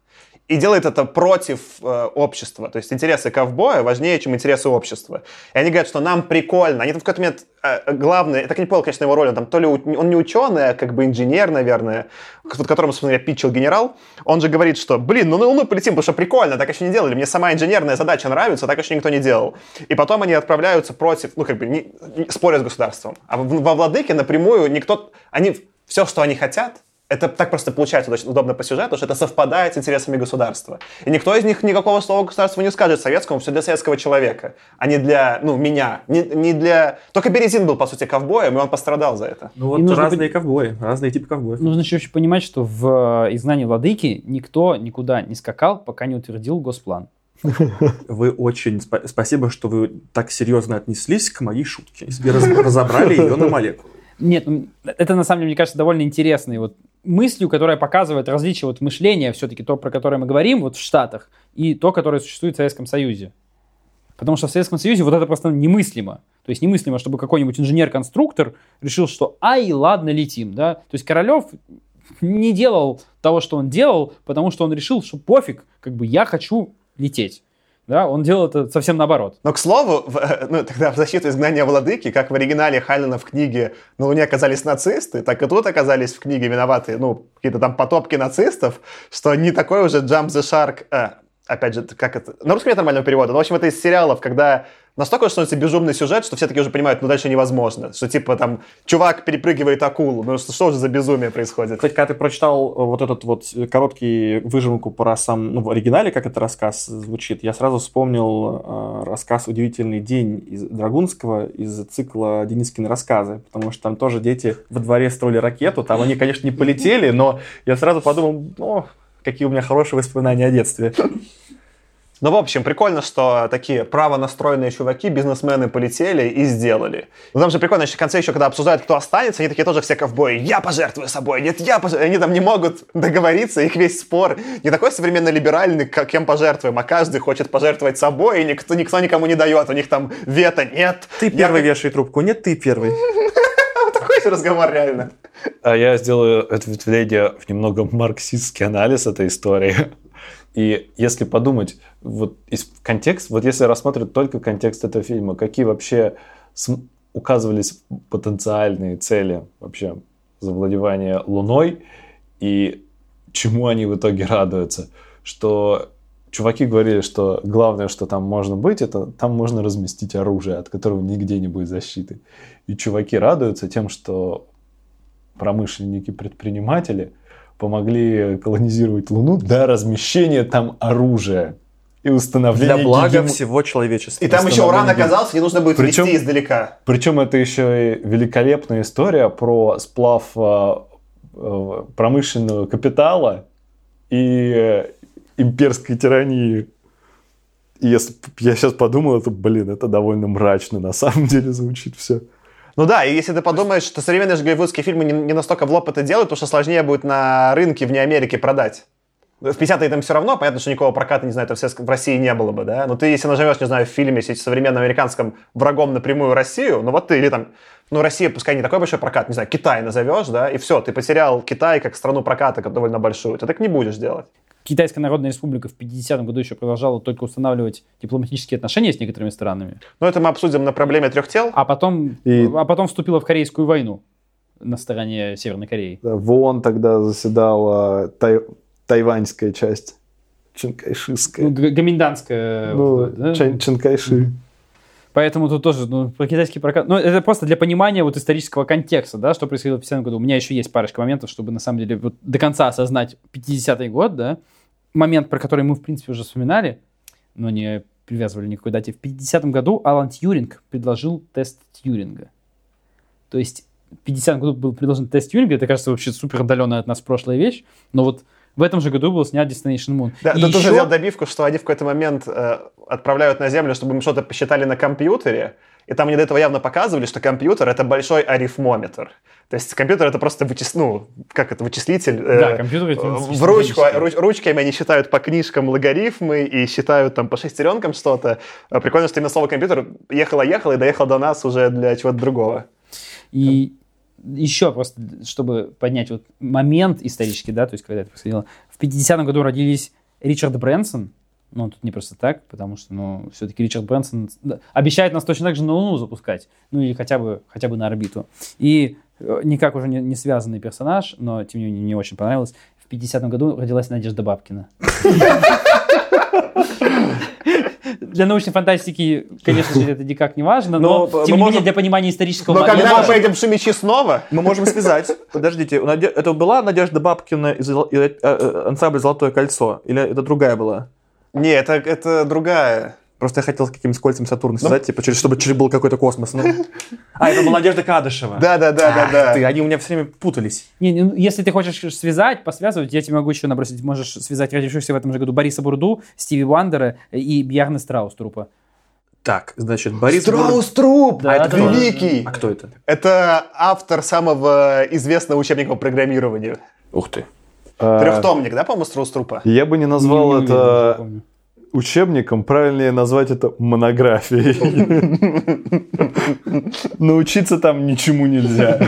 и делает это против э, общества. То есть интересы ковбоя важнее, чем интересы общества. И они говорят, что нам прикольно. Они там в какой-то момент э, главный, я так не понял, конечно, его роль, он там то ли он не ученый, а как бы инженер, наверное, под которым, собственно говоря, питчил генерал. Он же говорит, что, блин, ну на Луну полетим, потому что прикольно, так еще не делали. Мне сама инженерная задача нравится, так еще никто не делал. И потом они отправляются против, ну как бы, не, не, спорят с государством. А во Владыке напрямую никто, они все, что они хотят, это так просто получается очень удобно по сюжету, что это совпадает с интересами государства. И никто из них никакого слова государству не скажет советскому, все для советского человека, а не для, ну, меня. Не, не для... Только Березин был, по сути, ковбоем, и он пострадал за это. Ну вот разные пон... ковбои, разные типы ковбоев. Нужно еще понимать, что в э, изгнании Владыки никто никуда не скакал, пока не утвердил госплан. Вы очень... Спасибо, что вы так серьезно отнеслись к моей шутке. И разобрали ее на молекулы. Нет, ну, это на самом деле, мне кажется, довольно интересный вот мыслью, которая показывает различие вот мышления, все-таки то, про которое мы говорим вот в Штатах, и то, которое существует в Советском Союзе. Потому что в Советском Союзе вот это просто немыслимо. То есть немыслимо, чтобы какой-нибудь инженер-конструктор решил, что ай, ладно, летим. Да? То есть Королев не делал того, что он делал, потому что он решил, что пофиг, как бы я хочу лететь. Да, он делал это совсем наоборот. Но, к слову, в, э, ну, тогда в защиту изгнания владыки, как в оригинале Хайнена в книге «На Луне оказались нацисты», так и тут оказались в книге виноваты, ну, какие-то там потопки нацистов, что не такой уже jump the shark, э, опять же, как это, на русском нет нормального перевода, но, в общем, это из сериалов, когда настолько становится безумный сюжет, что все таки уже понимают, ну дальше невозможно. Что типа там чувак перепрыгивает акулу. Ну что, что же за безумие происходит? Кстати, когда ты прочитал э, вот этот вот короткий выжимку про сам, ну в оригинале, как этот рассказ звучит, я сразу вспомнил э, рассказ «Удивительный день» из Драгунского, из цикла Денискины рассказы, потому что там тоже дети во дворе строили ракету, там они, конечно, не полетели, но я сразу подумал, ну, какие у меня хорошие воспоминания о детстве. Ну, в общем, прикольно, что такие правонастроенные чуваки, бизнесмены полетели и сделали. Ну, там же прикольно, еще в конце еще, когда обсуждают, кто останется, они такие тоже все ковбои. Я пожертвую собой, нет, я пожертвую. Они там не могут договориться, их весь спор не такой современно либеральный, как кем пожертвуем, а каждый хочет пожертвовать собой, и никто, никто никому не дает. У них там вето нет. Ты первый я... вешай трубку, нет, ты первый. Такой же разговор реально. А я сделаю ответвление в немного марксистский анализ этой истории. И если подумать, вот из контекст, вот если рассматривать только контекст этого фильма, какие вообще указывались потенциальные цели вообще завладевания Луной и чему они в итоге радуются, что чуваки говорили, что главное, что там можно быть, это там можно разместить оружие, от которого нигде не будет защиты. И чуваки радуются тем, что промышленники, предприниматели – помогли колонизировать Луну до размещения там оружия и установления... Для блага гегем... всего человечества. И там еще уран оказался, не нужно будет причем, вести издалека. Причем это еще и великолепная история про сплав э, э, промышленного капитала и э, имперской тирании. И если я сейчас подумал, это, блин, это довольно мрачно на самом деле звучит все. Ну да, и если ты подумаешь, что современные же голливудские фильмы не, не настолько в лоб это делают, потому что сложнее будет на рынке вне Америки продать. В 50-е там все равно, понятно, что никакого проката, не знаю, это в России не было бы, да? Но ты, если нажмешь, не знаю, в фильме, если современном американском врагом напрямую Россию, ну вот ты, или там, ну Россия, пускай не такой большой прокат, не знаю, Китай назовешь, да, и все, ты потерял Китай как страну проката, как довольно большую. Ты так не будешь делать. Китайская Народная Республика в 50-м году еще продолжала только устанавливать дипломатические отношения с некоторыми странами. Ну, это мы обсудим на проблеме трех тел. А потом, И- а потом вступила в Корейскую войну на стороне Северной Кореи. Да, В ООН тогда заседала тай- тайваньская часть. Чинкайшистская. Ну, г- гоминданская. Ну, да? Чан- Чинкайши. Поэтому тут тоже, ну, про китайский прокат... Ну, это просто для понимания вот исторического контекста, да, что происходило в 50 году. У меня еще есть парочка моментов, чтобы, на самом деле, вот до конца осознать 50-й год, да. Момент, про который мы, в принципе, уже вспоминали, но не привязывали никакой дате. В 50-м году Алан Тьюринг предложил тест Тьюринга. То есть в 50-м году был предложен тест Тьюринга, это, кажется, вообще супер отдаленная от нас прошлая вещь, но вот в этом же году был снят Destination Moon. Да, И тут делать добивку, что они в какой-то момент э, отправляют на Землю, чтобы им что-то посчитали на компьютере, и там они до этого явно показывали, что компьютер — это большой арифмометр. То есть компьютер — это просто вычис... ну, как это, вычислитель. э, Да, компьютер это В ручку, руч- ручками они считают по книжкам логарифмы и считают там по шестеренкам что-то. Э, Прикольно, что именно слово компьютер ехало-ехало и доехало до нас уже для чего-то другого. И еще просто, чтобы поднять вот момент исторический, да, то есть когда это происходило. В 50-м году родились Ричард Брэнсон, ну, тут не просто так, потому что, ну, все-таки Ричард Брэнсон обещает нас точно так же на Луну запускать, ну, или хотя бы, хотя бы на орбиту. И э, никак уже не, не связанный персонаж, но, тем не менее, мне очень понравилось. В 50-м году родилась Надежда Бабкина. Для научной фантастики, конечно же, это никак не важно, но, Но мы тем не менее, можем- для понимания исторического Но момента- когда мы поедем шумичи снова, Мы можем связать. Подождите, Наде- это была Надежда Бабкина из э, э, ансамбля «Золотое кольцо»? Или это другая была? не, это, это другая. Просто я хотел с каким-то кольцем Сатурна связать, типа, через, чтобы через был какой-то космос. ну. А, это была Надежда Кадышева. Да, да, да, да, да. ты, они у меня все время путались. Не, не, ну, если ты хочешь связать, посвязывать, я тебе могу еще набросить. Можешь связать родившихся в этом же году Бориса Бурду, Стиви Уандера и Бьярна Страуструпа. Так, значит, Борис... Страус Труп! Да, это это тоже. великий! А кто это? Это автор самого известного учебника по программированию. Ух ты. А, Трехтомник, да, по-моему, Страус Трупа? Я бы не назвал Не- не уверен, не это помню. Учебником, правильнее назвать это монографией. Научиться там ничему нельзя.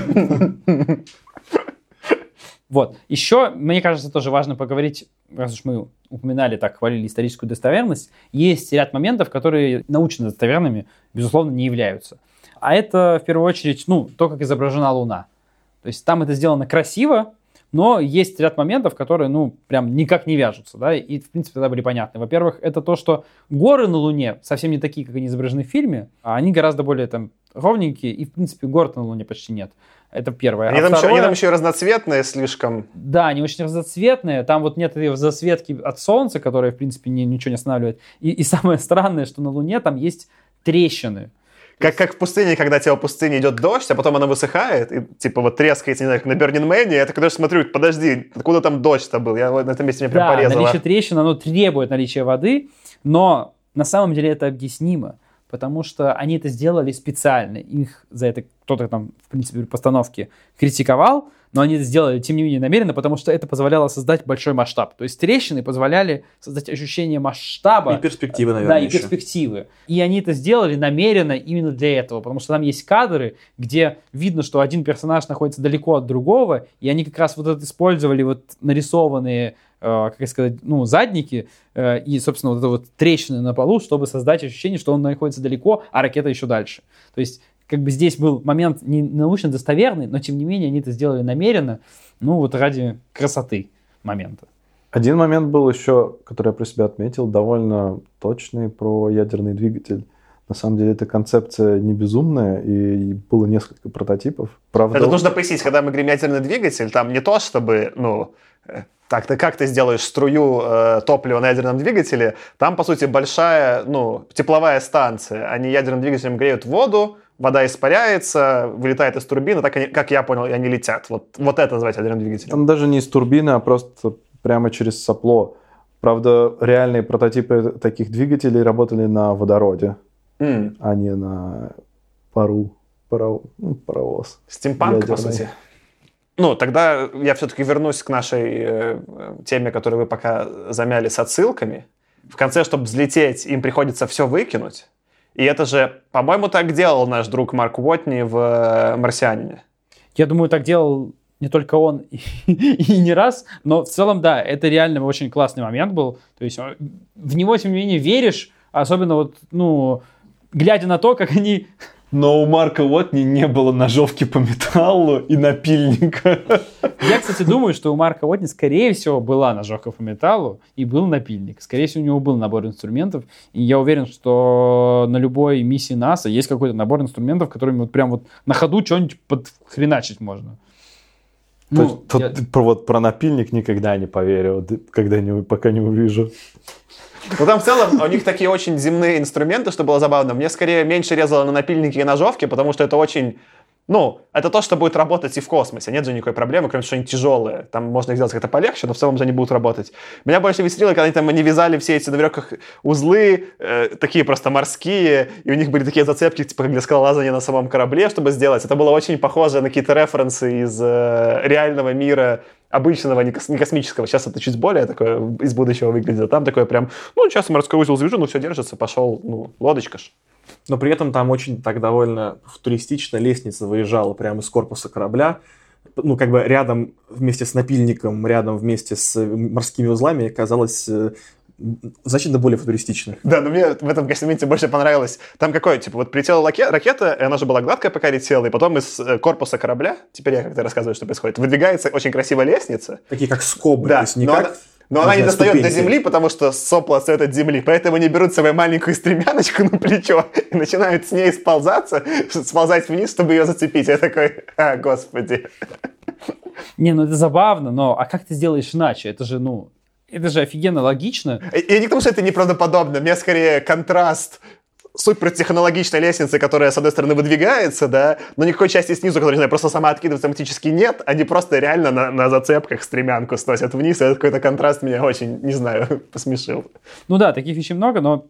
Вот. Еще, мне кажется, тоже важно поговорить, раз уж мы упоминали, так хвалили историческую достоверность, есть ряд моментов, которые научно достоверными, безусловно, не являются. А это, в первую очередь, ну, то, как изображена Луна. То есть там это сделано красиво, но есть ряд моментов, которые, ну, прям никак не вяжутся, да, и, в принципе, тогда были понятны. Во-первых, это то, что горы на Луне совсем не такие, как они изображены в фильме, а они гораздо более там ровненькие, и, в принципе, гор на Луне почти нет. Это первое. Они, А там еще, они второе- там еще и разноцветные слишком. да, они очень разноцветные, там вот нет этой засветки от солнца, которая, в принципе, ни- ничего не останавливает. И, и самое странное, что на Луне там есть трещины. Как, как в пустыне, когда тебе в пустыне идет дождь, а потом она высыхает, и типа вот трескается, не знаю, как на Бернин Мэне, я такой даже смотрю, подожди, откуда там дождь-то был? Я вот на этом месте меня прям да, порезало. наличие трещин, оно требует наличия воды, но на самом деле это объяснимо, потому что они это сделали специально. Их за это кто-то там, в принципе, при постановке критиковал, но они это сделали, тем не менее, намеренно, потому что это позволяло создать большой масштаб. То есть трещины позволяли создать ощущение масштаба. И перспективы, Да, наверное, и еще. перспективы. И они это сделали намеренно именно для этого, потому что там есть кадры, где видно, что один персонаж находится далеко от другого, и они как раз вот это использовали вот нарисованные, э, как сказать, ну, задники э, и, собственно, вот это вот трещины на полу, чтобы создать ощущение, что он находится далеко, а ракета еще дальше. То есть как бы здесь был момент не научно достоверный, но тем не менее они это сделали намеренно, ну вот ради красоты момента. Один момент был еще, который я про себя отметил, довольно точный про ядерный двигатель. На самом деле эта концепция не безумная, и было несколько прототипов. Правда, Это нужно пояснить, когда мы говорим ядерный двигатель, там не то, чтобы, ну, э, так, ты как ты сделаешь струю э, топлива на ядерном двигателе, там, по сути, большая, ну, тепловая станция. Они ядерным двигателем греют воду, вода испаряется, вылетает из турбины, так, они, как я понял, и они летят. Вот, вот это называется ядерным двигателем. Там даже не из турбины, а просто прямо через сопло. Правда, реальные прототипы таких двигателей работали на водороде, М. а не на пару. паров- ну, паровоз. Стимпанк, по Ядерный. сути. Ну, тогда я все-таки вернусь к нашей э, теме, которую вы пока замяли с отсылками. В конце, чтобы взлететь, им приходится все выкинуть. И это же, по-моему, так делал наш друг Марк Уотни в э, «Марсианине». Я думаю, так делал не только он и, и не раз, но в целом, да, это реально очень классный момент был. То есть он- в него, тем не менее, веришь, особенно вот, ну, глядя на то, как они... Но у Марка Уотни не было ножовки по металлу и напильника. Я, кстати, думаю, что у Марка Уотни, скорее всего, была ножовка по металлу и был напильник. Скорее всего, у него был набор инструментов. И я уверен, что на любой миссии НАСА есть какой-то набор инструментов, которыми вот прям вот на ходу что-нибудь подхреначить можно. То Ну, тут я- про, вот про напильник никогда не поверю, когда не, пока не увижу. Ну, там в целом у них такие очень земные инструменты, что было забавно. Мне скорее меньше резало на напильники и ножовки, потому что это очень... Ну, это то, что будет работать и в космосе. Нет же никакой проблемы, кроме того, что они тяжелые. Там можно их сделать как-то полегче, но в целом же они будут работать. Меня больше веселило, когда они там они вязали все эти на веревках узлы, э, такие просто морские, и у них были такие зацепки, типа как для скалолазания на самом корабле, чтобы сделать. Это было очень похоже на какие-то референсы из э, реального мира, обычного, не, кос- не космического. Сейчас это чуть более такое из будущего выглядит. А там такое прям, ну, сейчас морской узел завяжу, ну, все держится, пошел, ну, лодочка ж. Но при этом там очень так довольно футуристично лестница выезжала прямо из корпуса корабля. Ну, как бы рядом вместе с напильником, рядом вместе с морскими узлами оказалось э, значительно более футуристично. Да, но мне в этом моменте больше понравилось. Там какое, типа, вот прилетела лаке- ракета, и она же была гладкая, пока летела, и потом из э, корпуса корабля, теперь я как-то рассказываю, что происходит, выдвигается очень красивая лесница, Такие как скобы, Да, то есть не но как... она- но она не достает до земли, потому что сопла отстает от земли. Поэтому они берут свою маленькую стремяночку на плечо и начинают с ней сползаться, сползать вниз, чтобы ее зацепить. Я такой, а, господи. Не, ну это забавно, но а как ты сделаешь иначе? Это же, ну, это же офигенно логично. И не к тому, что это неправдоподобно. Мне скорее контраст супертехнологичной лестницы, которая, с одной стороны, выдвигается, да, но никакой части снизу, которая, не знаю, просто сама откидывается автоматически нет, они просто реально на, на зацепках стремянку сносят вниз, и этот какой-то контраст меня очень, не знаю, посмешил. Ну да, таких вещей много, но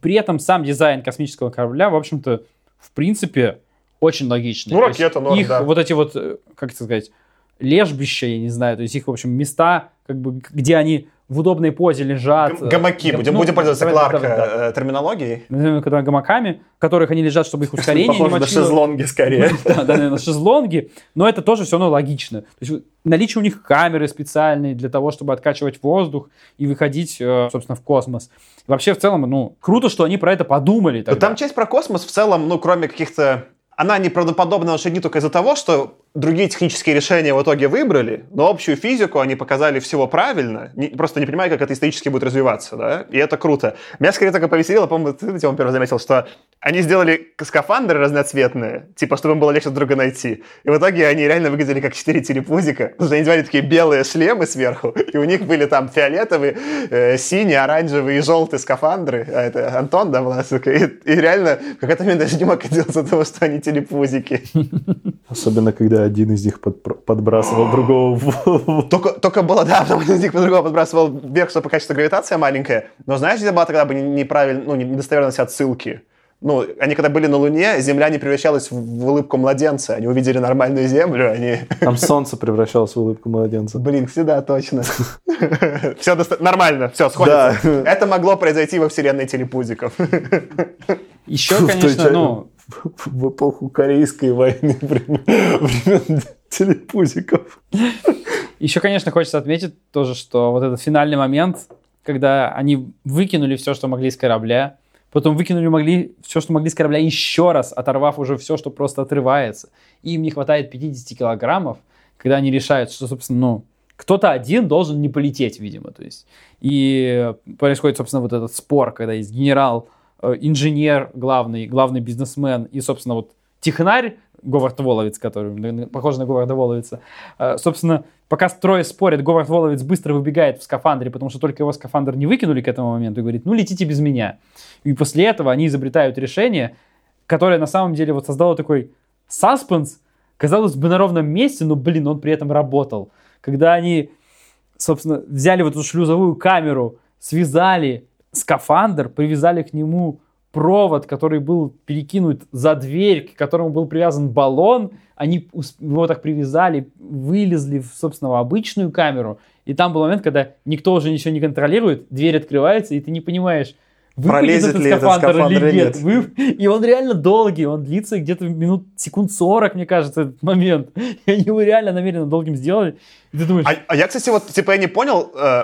при этом сам дизайн космического корабля, в общем-то, в принципе, очень логичный. Ну, ракета, норм, Их да. вот эти вот, э, как это сказать, лежбища, я не знаю, то есть их, в общем, места, как бы, где они в удобной позе лежат. Гамаки, э, будем, ну, будем пользоваться Кларк да. э, терминологией. Гамаками, в которых они лежат, чтобы их ускорение не Похоже на мочило. шезлонги скорее. Да, да, наверное, шезлонги, но это тоже все равно логично. То есть наличие у них камеры специальные для того, чтобы откачивать воздух и выходить, э, собственно, в космос. Вообще, в целом, ну, круто, что они про это подумали. Но там часть про космос в целом, ну, кроме каких-то... Она неправдоподобна вообще не только из-за того, что другие технические решения в итоге выбрали, но общую физику они показали всего правильно, не- просто не понимаю, как это исторически будет развиваться, да, и это круто. Меня скорее только повеселило, по-моему, ты, Тёма, первый заметил, что они сделали скафандры разноцветные, типа, чтобы им было легче друг друга найти, и в итоге они реально выглядели как четыре телепузика, потому они надевали такие белые шлемы сверху, и у них были там фиолетовые, э, синие, оранжевые и желтые скафандры, а это Антон, да, Власик, и, и реально в какой-то момент даже не мог отделаться от того, что они телепузики. Особенно, когда один из них подбрасывал другого в-. Только, только было, да, потому что язык по-другому подбрасывал вверх, чтобы качество гравитация маленькая. Но знаешь, где была тогда бы не- неправильно, ну, не- недостоверность отсылки? Ну, они когда были на Луне, Земля не превращалась в, улыбку младенца. Они увидели нормальную Землю, они... Там солнце превращалось в улыбку младенца. Блин, всегда точно. Все нормально, все, сходится. Да. Это могло произойти во вселенной телепузиков. Еще, конечно, ну, В эпоху Корейской войны времен телепузиков. еще, конечно, хочется отметить тоже, что вот этот финальный момент, когда они выкинули все, что могли из корабля, потом выкинули могли все, что могли с корабля еще раз, оторвав уже все, что просто отрывается. И им не хватает 50 килограммов, когда они решают, что, собственно, ну, кто-то один должен не полететь, видимо. То есть. И происходит, собственно, вот этот спор, когда есть генерал, инженер главный, главный бизнесмен и, собственно, вот технарь Говард Воловец, который похож на Говарда Воловица. Э, Собственно, пока трое спорят, Говард Воловец быстро выбегает в скафандре, потому что только его скафандр не выкинули к этому моменту и говорит, ну летите без меня. И после этого они изобретают решение, которое на самом деле вот создало такой саспенс, казалось бы, на ровном месте, но, блин, он при этом работал. Когда они, собственно, взяли вот эту шлюзовую камеру, связали скафандр, привязали к нему провод, который был перекинут за дверь, к которому был привязан баллон, они его так привязали, вылезли в, собственно, в обычную камеру, и там был момент, когда никто уже ничего не контролирует, дверь открывается, и ты не понимаешь, выпадет Пролезет этот ли этот скафандр скафандр или или нет. Вы- И он реально долгий, он длится где-то минут, секунд 40, мне кажется, этот момент. И они его реально намеренно долгим сделали. И ты думаешь, А, а я, кстати, вот, типа, я не понял, э,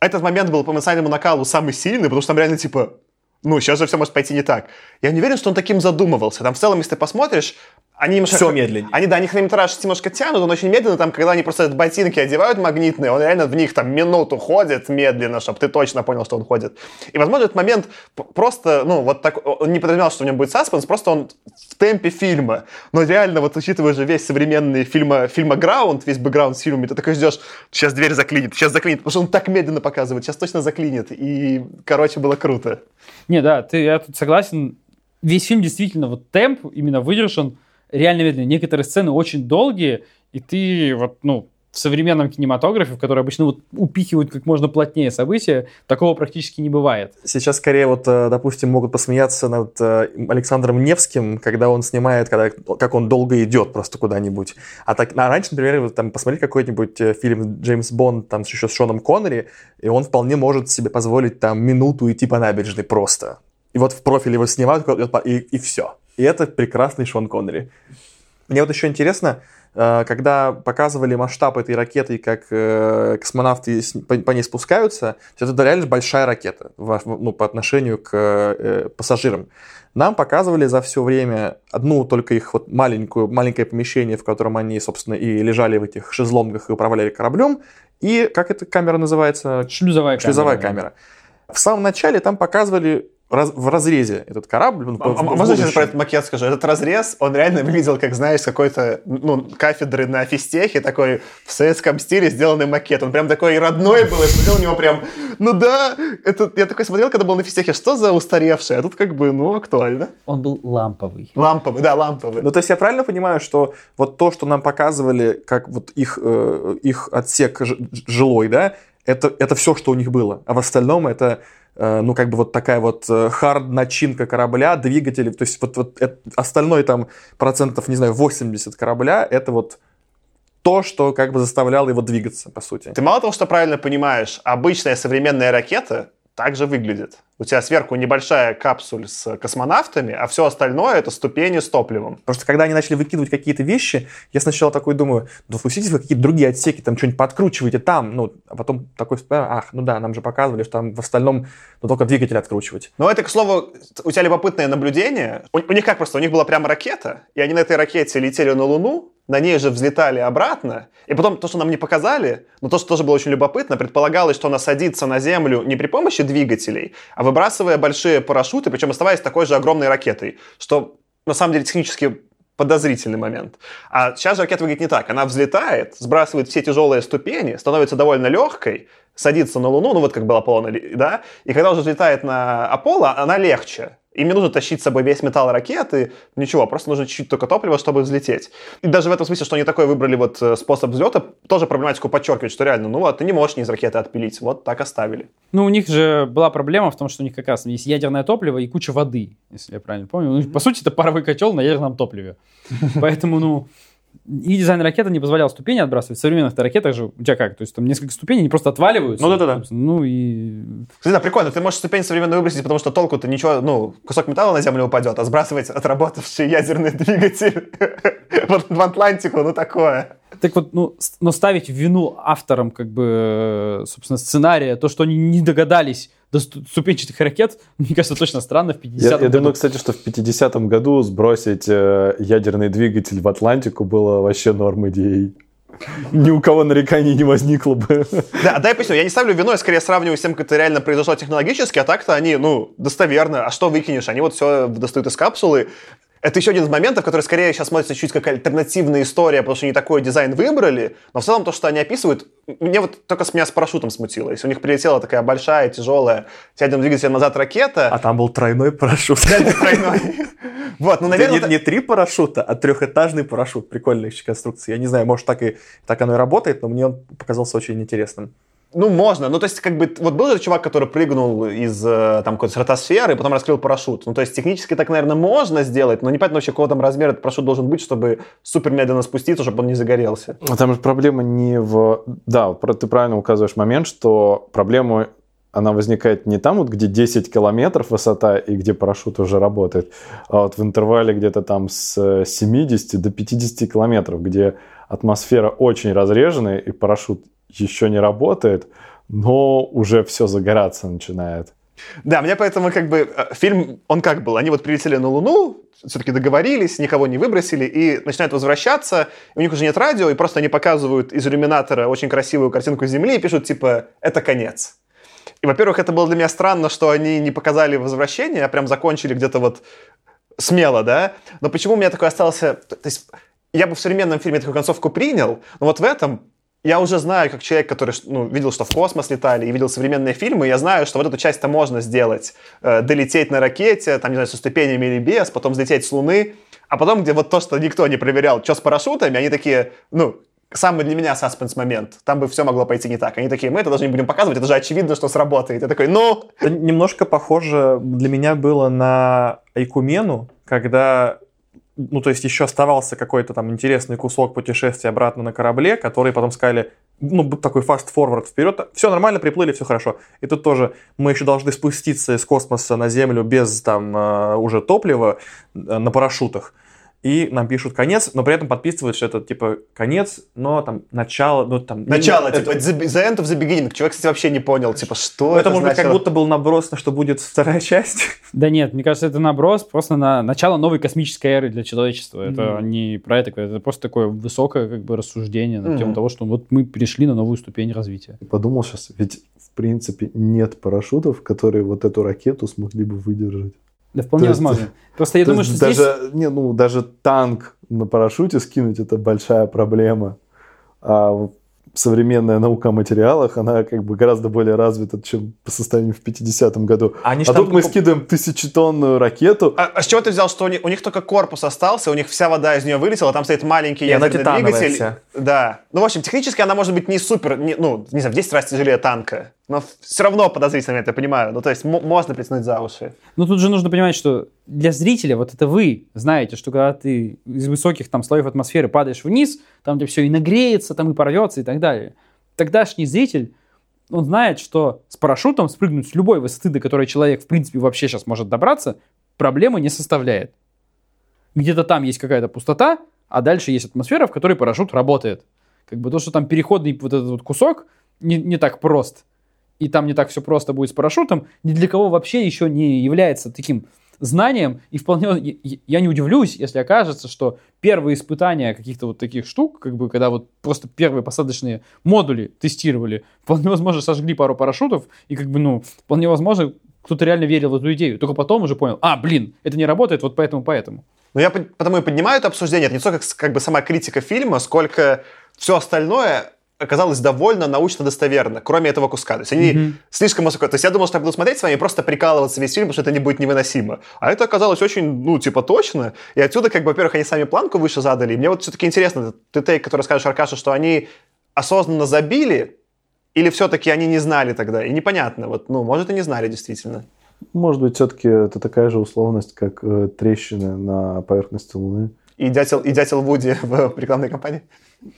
этот момент был по эмоциональному накалу самый сильный, потому что там реально, типа, ну, сейчас же все может пойти не так. Я не уверен, что он таким задумывался. Там в целом, если ты посмотришь, они немножко... Всё медленнее. Они, да, они хронометраж немножко тянут, он очень медленно, там, когда они просто ботинки одевают магнитные, он реально в них там минуту ходит медленно, чтобы ты точно понял, что он ходит. И, возможно, этот момент просто, ну, вот так, он не подразумевал, что в нем будет саспенс, просто он темпе фильма. Но реально, вот учитывая же весь современный фильма, фильмограунд, весь бэкграунд с фильмами, ты такой ждешь, сейчас дверь заклинит, сейчас заклинит, потому что он так медленно показывает, сейчас точно заклинит. И, короче, было круто. Не, да, ты, я тут согласен. Весь фильм действительно, вот темп именно выдержан реально медленно. Некоторые сцены очень долгие, и ты вот, ну, в современном кинематографе, в который обычно вот упихивают как можно плотнее события, такого практически не бывает. Сейчас скорее вот, э, допустим, могут посмеяться над э, Александром Невским, когда он снимает, когда, как он долго идет просто куда-нибудь. А, так, а раньше, например, вот там посмотреть какой-нибудь э, фильм Джеймс Бонд там еще с Шоном Коннери, и он вполне может себе позволить там минуту идти по набережной просто. И вот в профиль его снимают, и, и все. И это прекрасный Шон Коннери. Мне вот еще интересно, когда показывали масштаб этой ракеты, и как э, космонавты по, ней спускаются, то это реально большая ракета ну, по отношению к э, пассажирам. Нам показывали за все время одну только их вот маленькую, маленькое помещение, в котором они, собственно, и лежали в этих шезлонгах и управляли кораблем. И как эта камера называется? Шлюзовая, Шлюзовая камера. камера. В самом начале там показывали раз- в разрезе этот корабль. ну, А, в- а в можно сейчас про этот макет скажу? Этот разрез, он реально выглядел, как, знаешь, с какой-то ну, кафедры на физтехе, такой в советском стиле сделанный макет. Он прям такой родной был, я смотрел на него прям, ну да, это, я такой смотрел, когда был на физтехе, что за устаревший, а тут как бы, ну, актуально. Он был ламповый. Ламповый, да, ламповый. Ну, то есть я правильно понимаю, что вот то, что нам показывали, как вот их, э, их отсек жилой, да, это, это все, что у них было. А в остальном это, ну, как бы вот такая вот э, хард-начинка корабля, двигатели, то есть вот, вот это- остальное там процентов, не знаю, 80 корабля, это вот то, что как бы заставляло его двигаться, по сути. Ты мало того, что правильно понимаешь, обычная современная ракета также выглядит. У тебя сверху небольшая капсуль с космонавтами, а все остальное это ступени с топливом. Просто когда они начали выкидывать какие-то вещи, я сначала такой думаю, да спуститесь вы какие-то другие отсеки, там что-нибудь подкручивайте там, ну, а потом такой, ах, ну да, нам же показывали, что там в остальном, ну, только двигатель откручивать. Но это, к слову, у тебя любопытное наблюдение. У, у них как просто? У них была прямо ракета, и они на этой ракете летели на Луну, на ней же взлетали обратно. И потом то, что нам не показали, но то, что тоже было очень любопытно, предполагалось, что она садится на Землю не при помощи двигателей, а выбрасывая большие парашюты, причем оставаясь такой же огромной ракетой, что на самом деле технически подозрительный момент. А сейчас же ракета выглядит не так. Она взлетает, сбрасывает все тяжелые ступени, становится довольно легкой, садится на Луну, ну вот как был Аполлон, да, и когда уже взлетает на Аполло, она легче. Им не нужно тащить с собой весь металл ракеты, ничего, просто нужно чуть-чуть только топлива, чтобы взлететь. И даже в этом смысле, что они такой выбрали вот э, способ взлета, тоже проблематику подчеркивает, что реально, ну вот, ты не можешь не из ракеты отпилить, вот так оставили. Ну, у них же была проблема в том, что у них как раз есть ядерное топливо и куча воды, если я правильно помню. Ну, По сути, это паровой котел на ядерном топливе. Поэтому, ну, и дизайн ракеты не позволял ступени отбрасывать. В современных ракетах же у тебя как? То есть там несколько ступеней, они просто отваливаются. Ну да-да-да. собственно. Ну и... Кстати, да, прикольно, ты можешь ступень современно выбросить, потому что толку-то ничего, ну, кусок металла на землю упадет, а сбрасывать отработавший ядерный двигатель в Атлантику, ну такое. Так вот, ну, но ставить вину авторам, как бы, э, собственно, сценария, то, что они не догадались до сту- ступенчатых ракет, мне кажется, точно странно в 50 Я, я думаю, кстати, что в 50-м году сбросить э, ядерный двигатель в Атлантику было вообще норм идеей. Ни у кого нареканий не возникло бы. Да, дай поясню, я не ставлю вину, я скорее сравниваю с тем, как это реально произошло технологически, а так-то они, ну, достоверно. А что выкинешь? Они вот все достают из капсулы. Это еще один из моментов, который скорее сейчас смотрится чуть как альтернативная история, потому что они такой дизайн выбрали, но в целом то, что они описывают, мне вот только с меня с парашютом смутило. Если у них прилетела такая большая, тяжелая, с ядерным двигателем назад ракета, А там был тройной парашют. тройной. Вот, ну, наверное, не, не три парашюта, а трехэтажный парашют. Прикольная конструкция. Я не знаю, может, так, и, так оно и работает, но мне он показался очень интересным. Ну, можно. Ну, то есть, как бы, вот был же чувак, который прыгнул из э, там какой-то стратосферы и потом раскрыл парашют. Ну, то есть, технически так, наверное, можно сделать, но непонятно вообще, какого там размера этот парашют должен быть, чтобы супер медленно спуститься, чтобы он не загорелся. А Там же проблема не в... Да, ты правильно указываешь момент, что проблема она возникает не там, вот, где 10 километров высота и где парашют уже работает, а вот в интервале где-то там с 70 до 50 километров, где атмосфера очень разреженная и парашют еще не работает, но уже все загораться начинает. Да, мне поэтому как бы э, фильм, он как был? Они вот прилетели на Луну, все-таки договорились, никого не выбросили, и начинают возвращаться, у них уже нет радио, и просто они показывают из иллюминатора очень красивую картинку Земли и пишут, типа, это конец. И, во-первых, это было для меня странно, что они не показали возвращение, а прям закончили где-то вот смело, да? Но почему у меня такой остался... То есть я бы в современном фильме такую концовку принял, но вот в этом я уже знаю, как человек, который ну, видел, что в космос летали, и видел современные фильмы, я знаю, что вот эту часть-то можно сделать. Э, долететь на ракете, там, не знаю, со ступенями или без, потом взлететь с Луны, а потом, где вот то, что никто не проверял, что с парашютами, они такие, ну, самый для меня саспенс момент. Там бы все могло пойти не так. Они такие, мы это даже не будем показывать, это же очевидно, что сработает. Я такой, ну... Это немножко похоже для меня было на Айкумену, когда ну, то есть еще оставался какой-то там интересный кусок путешествия обратно на корабле, который потом сказали, ну, такой fast-forward вперед, все нормально, приплыли, все хорошо. И тут тоже мы еще должны спуститься из космоса на Землю без там э, уже топлива э, на парашютах и нам пишут конец, но при этом подписывают, что это типа конец, но там начало, ну там... Начало, это, типа, the, the end of the beginning. Человек, кстати, вообще не понял, типа, что ну, это Это, может быть, как значило. будто был наброс на что будет вторая часть. Да нет, мне кажется, это наброс просто на начало новой космической эры для человечества. Это Мгм. не про это, это просто такое высокое как бы рассуждение на тему Мгм. того, что вот мы пришли на новую ступень развития. Подумал сейчас, ведь в принципе нет парашютов, которые вот эту ракету смогли бы выдержать. Да вполне То есть- возможно. Просто я думаю, что здесь... даже, не, ну, даже танк на парашюте скинуть это большая проблема. А современная наука о материалах, она как бы гораздо более развита, чем по состоянию в 50-м году. Они А тут мы скидываем тысячетонную ракету. А, а с чего ты взял, что у них, у них только корпус остался, у них вся вода из нее вылетела, там стоит маленький И ядерный двигатель. вся. Да. Ну, в общем, технически она может быть не супер, не- ну, не знаю, в 10 раз тяжелее танка. Но все равно подозрительно, я это понимаю. Ну, то есть можно притянуть за уши. Ну, тут же нужно понимать, что для зрителя, вот это вы знаете, что когда ты из высоких там слоев атмосферы падаешь вниз, там где все и нагреется, там и порвется и так далее. Тогдашний зритель, он знает, что с парашютом спрыгнуть с любой высоты, до которой человек, в принципе, вообще сейчас может добраться, проблемы не составляет. Где-то там есть какая-то пустота, а дальше есть атмосфера, в которой парашют работает. Как бы то, что там переходный вот этот вот кусок не, не так прост, и там не так все просто будет с парашютом, ни для кого вообще еще не является таким знанием, и вполне я- я- я не удивлюсь, если окажется, что первые испытания каких-то вот таких штук, как бы когда вот просто первые посадочные модули тестировали, вполне возможно сожгли пару парашютов, и как бы, ну, вполне возможно, кто-то реально верил в эту идею, только потом уже понял, а, блин, это не работает, вот поэтому, поэтому. Но я под- потому и поднимаю это обсуждение. Это не столько как, как бы сама критика фильма, сколько все остальное оказалось довольно научно достоверно, кроме этого куска. То есть они Мгм. слишком высоко. То есть я думал, что я буду смотреть с вами и просто прикалываться весь фильм, потому что это не будет невыносимо. А это оказалось очень, ну, типа, точно. И отсюда, как бы, во-первых, они сами планку выше задали. И мне вот все-таки интересно, ты тейк, который скажешь, Аркаша, что они осознанно забили, или все-таки они не знали тогда? И непонятно. Вот, ну, может, и не знали действительно. Может быть, все-таки это такая же условность, как э, трещины на поверхности Луны. И дятел, и дятел Вуди в рекламной кампании.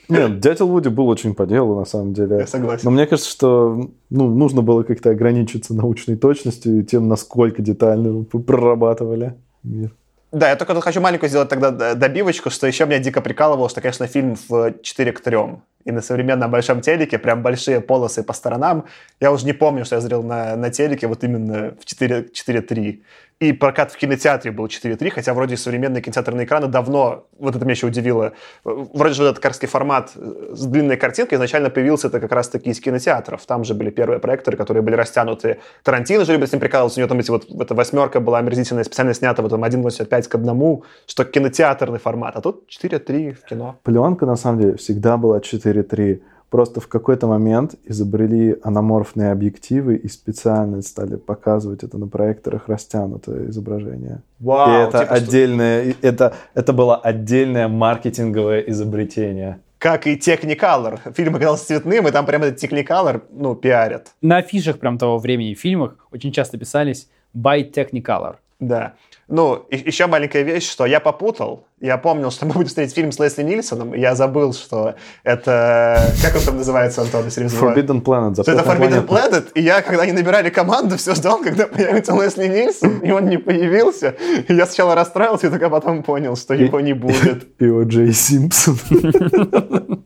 Нет, дядя Вуди был очень по делу, на самом деле. Я согласен. Но мне кажется, что ну, нужно было как-то ограничиться научной точностью и тем, насколько детально вы прорабатывали мир. Да, я только тут хочу маленькую сделать тогда д- добивочку, что еще меня дико прикалывало, что, конечно, фильм в 4 к 3. И на современном большом телеке прям большие полосы по сторонам. Я уже не помню, что я зрел на, на телеке вот именно в 4, 4.3. И прокат в кинотеатре был 4.3, хотя вроде современные кинотеатрные экраны давно, вот это меня еще удивило, вроде же этот карский формат э, с длинной картинкой изначально появился это как раз-таки из кинотеатров. Там же были первые проекторы, которые были растянуты. Тарантино же любит с ним прикалываться, у него там эти вот, эта восьмерка была омерзительная, специально снята вот там 1.85 к одному, что кинотеатрный формат, а тут 4.3 в кино. Пленка, на самом деле, всегда была 4.3. Просто в какой-то момент изобрели аноморфные объективы и специально стали показывать это на проекторах растянутое изображение. Вау, и это типа, что- отдельное, и это, это было отдельное маркетинговое изобретение. как и Technicolor. Фильм оказался цветным, и там прямо этот Technicolor, ну, пиарят. На афишах прям того времени в фильмах очень часто писались «By Technicolor». Да. Ну, и- еще маленькая вещь, что я попутал. Я помнил, что мы будем смотреть фильм с Лесли Нильсоном, и я забыл, что это... Как он там называется, Антон? Забываю. Forbidden Planet, Что это Forbidden планета. Planet, и я, когда они набирали команду, все ждал, когда появится Лесли Нильсон, и он не появился. И я сначала расстроился, и только потом понял, что И- его не будет. И О. Джей Симпсон.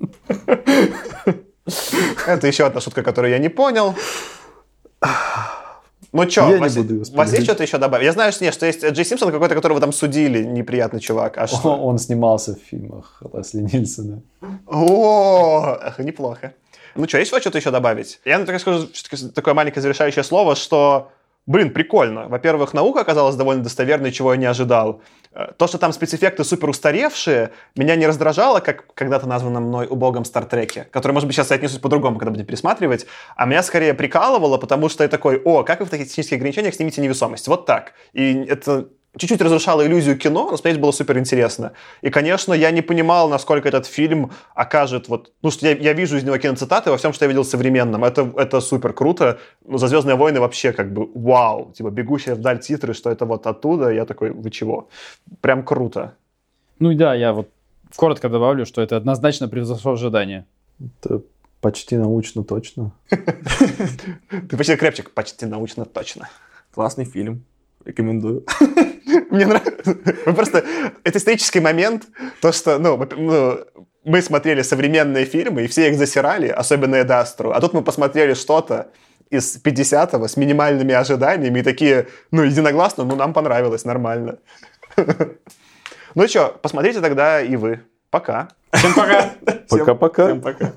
Это еще одна шутка, которую я не понял. Ну что, Я не Вась, буду ее Вась, есть что-то еще добавить? Я знаю, что нет, что есть Джей Симпсон какой-то, которого там судили, неприятный чувак. А что? Он снимался в фильмах Лесли Нильсона. О, неплохо. Ну что, есть что-то еще добавить? Я так скажу такое маленькое завершающее слово, что, блин, прикольно. Во-первых, наука оказалась довольно достоверной, чего я не ожидал. Э, То, что там спецэффекты супер устаревшие, меня не раздражало, как когда-то названо мной убогом Стартреке, который, может быть, сейчас я отнесусь по-другому, когда будем пересматривать, а меня скорее прикалывало, потому что я такой, о, как вы в таких технических ограничениях снимете невесомость? Вот так. И это чуть-чуть разрушало иллюзию кино, но смотреть было супер интересно. И, конечно, я не понимал, насколько этот фильм окажет вот... Ну, что я, я вижу из него киноцитаты во всем, что я видел современном. Это, это супер круто. Ну, за «Звездные войны» вообще как бы вау. Типа, бегущие вдаль титры, что это вот оттуда. Я такой, вы чего? Прям круто. Ну и да, я вот коротко добавлю, что это однозначно превзошло ожидания. Это почти научно точно. Ты почти крепчик, почти научно точно. Классный фильм. Рекомендую. Мне нравится. Мы просто... Это исторический момент, то, что, ну, ну, мы смотрели современные фильмы, и все их засирали, особенно Эд Астру. А тут мы посмотрели что-то из 50-го с минимальными ожиданиями и такие, ну, единогласно, ну, нам понравилось, нормально. Ну что, посмотрите тогда и вы. Пока. Всем пока! Пока-пока. Всем пока.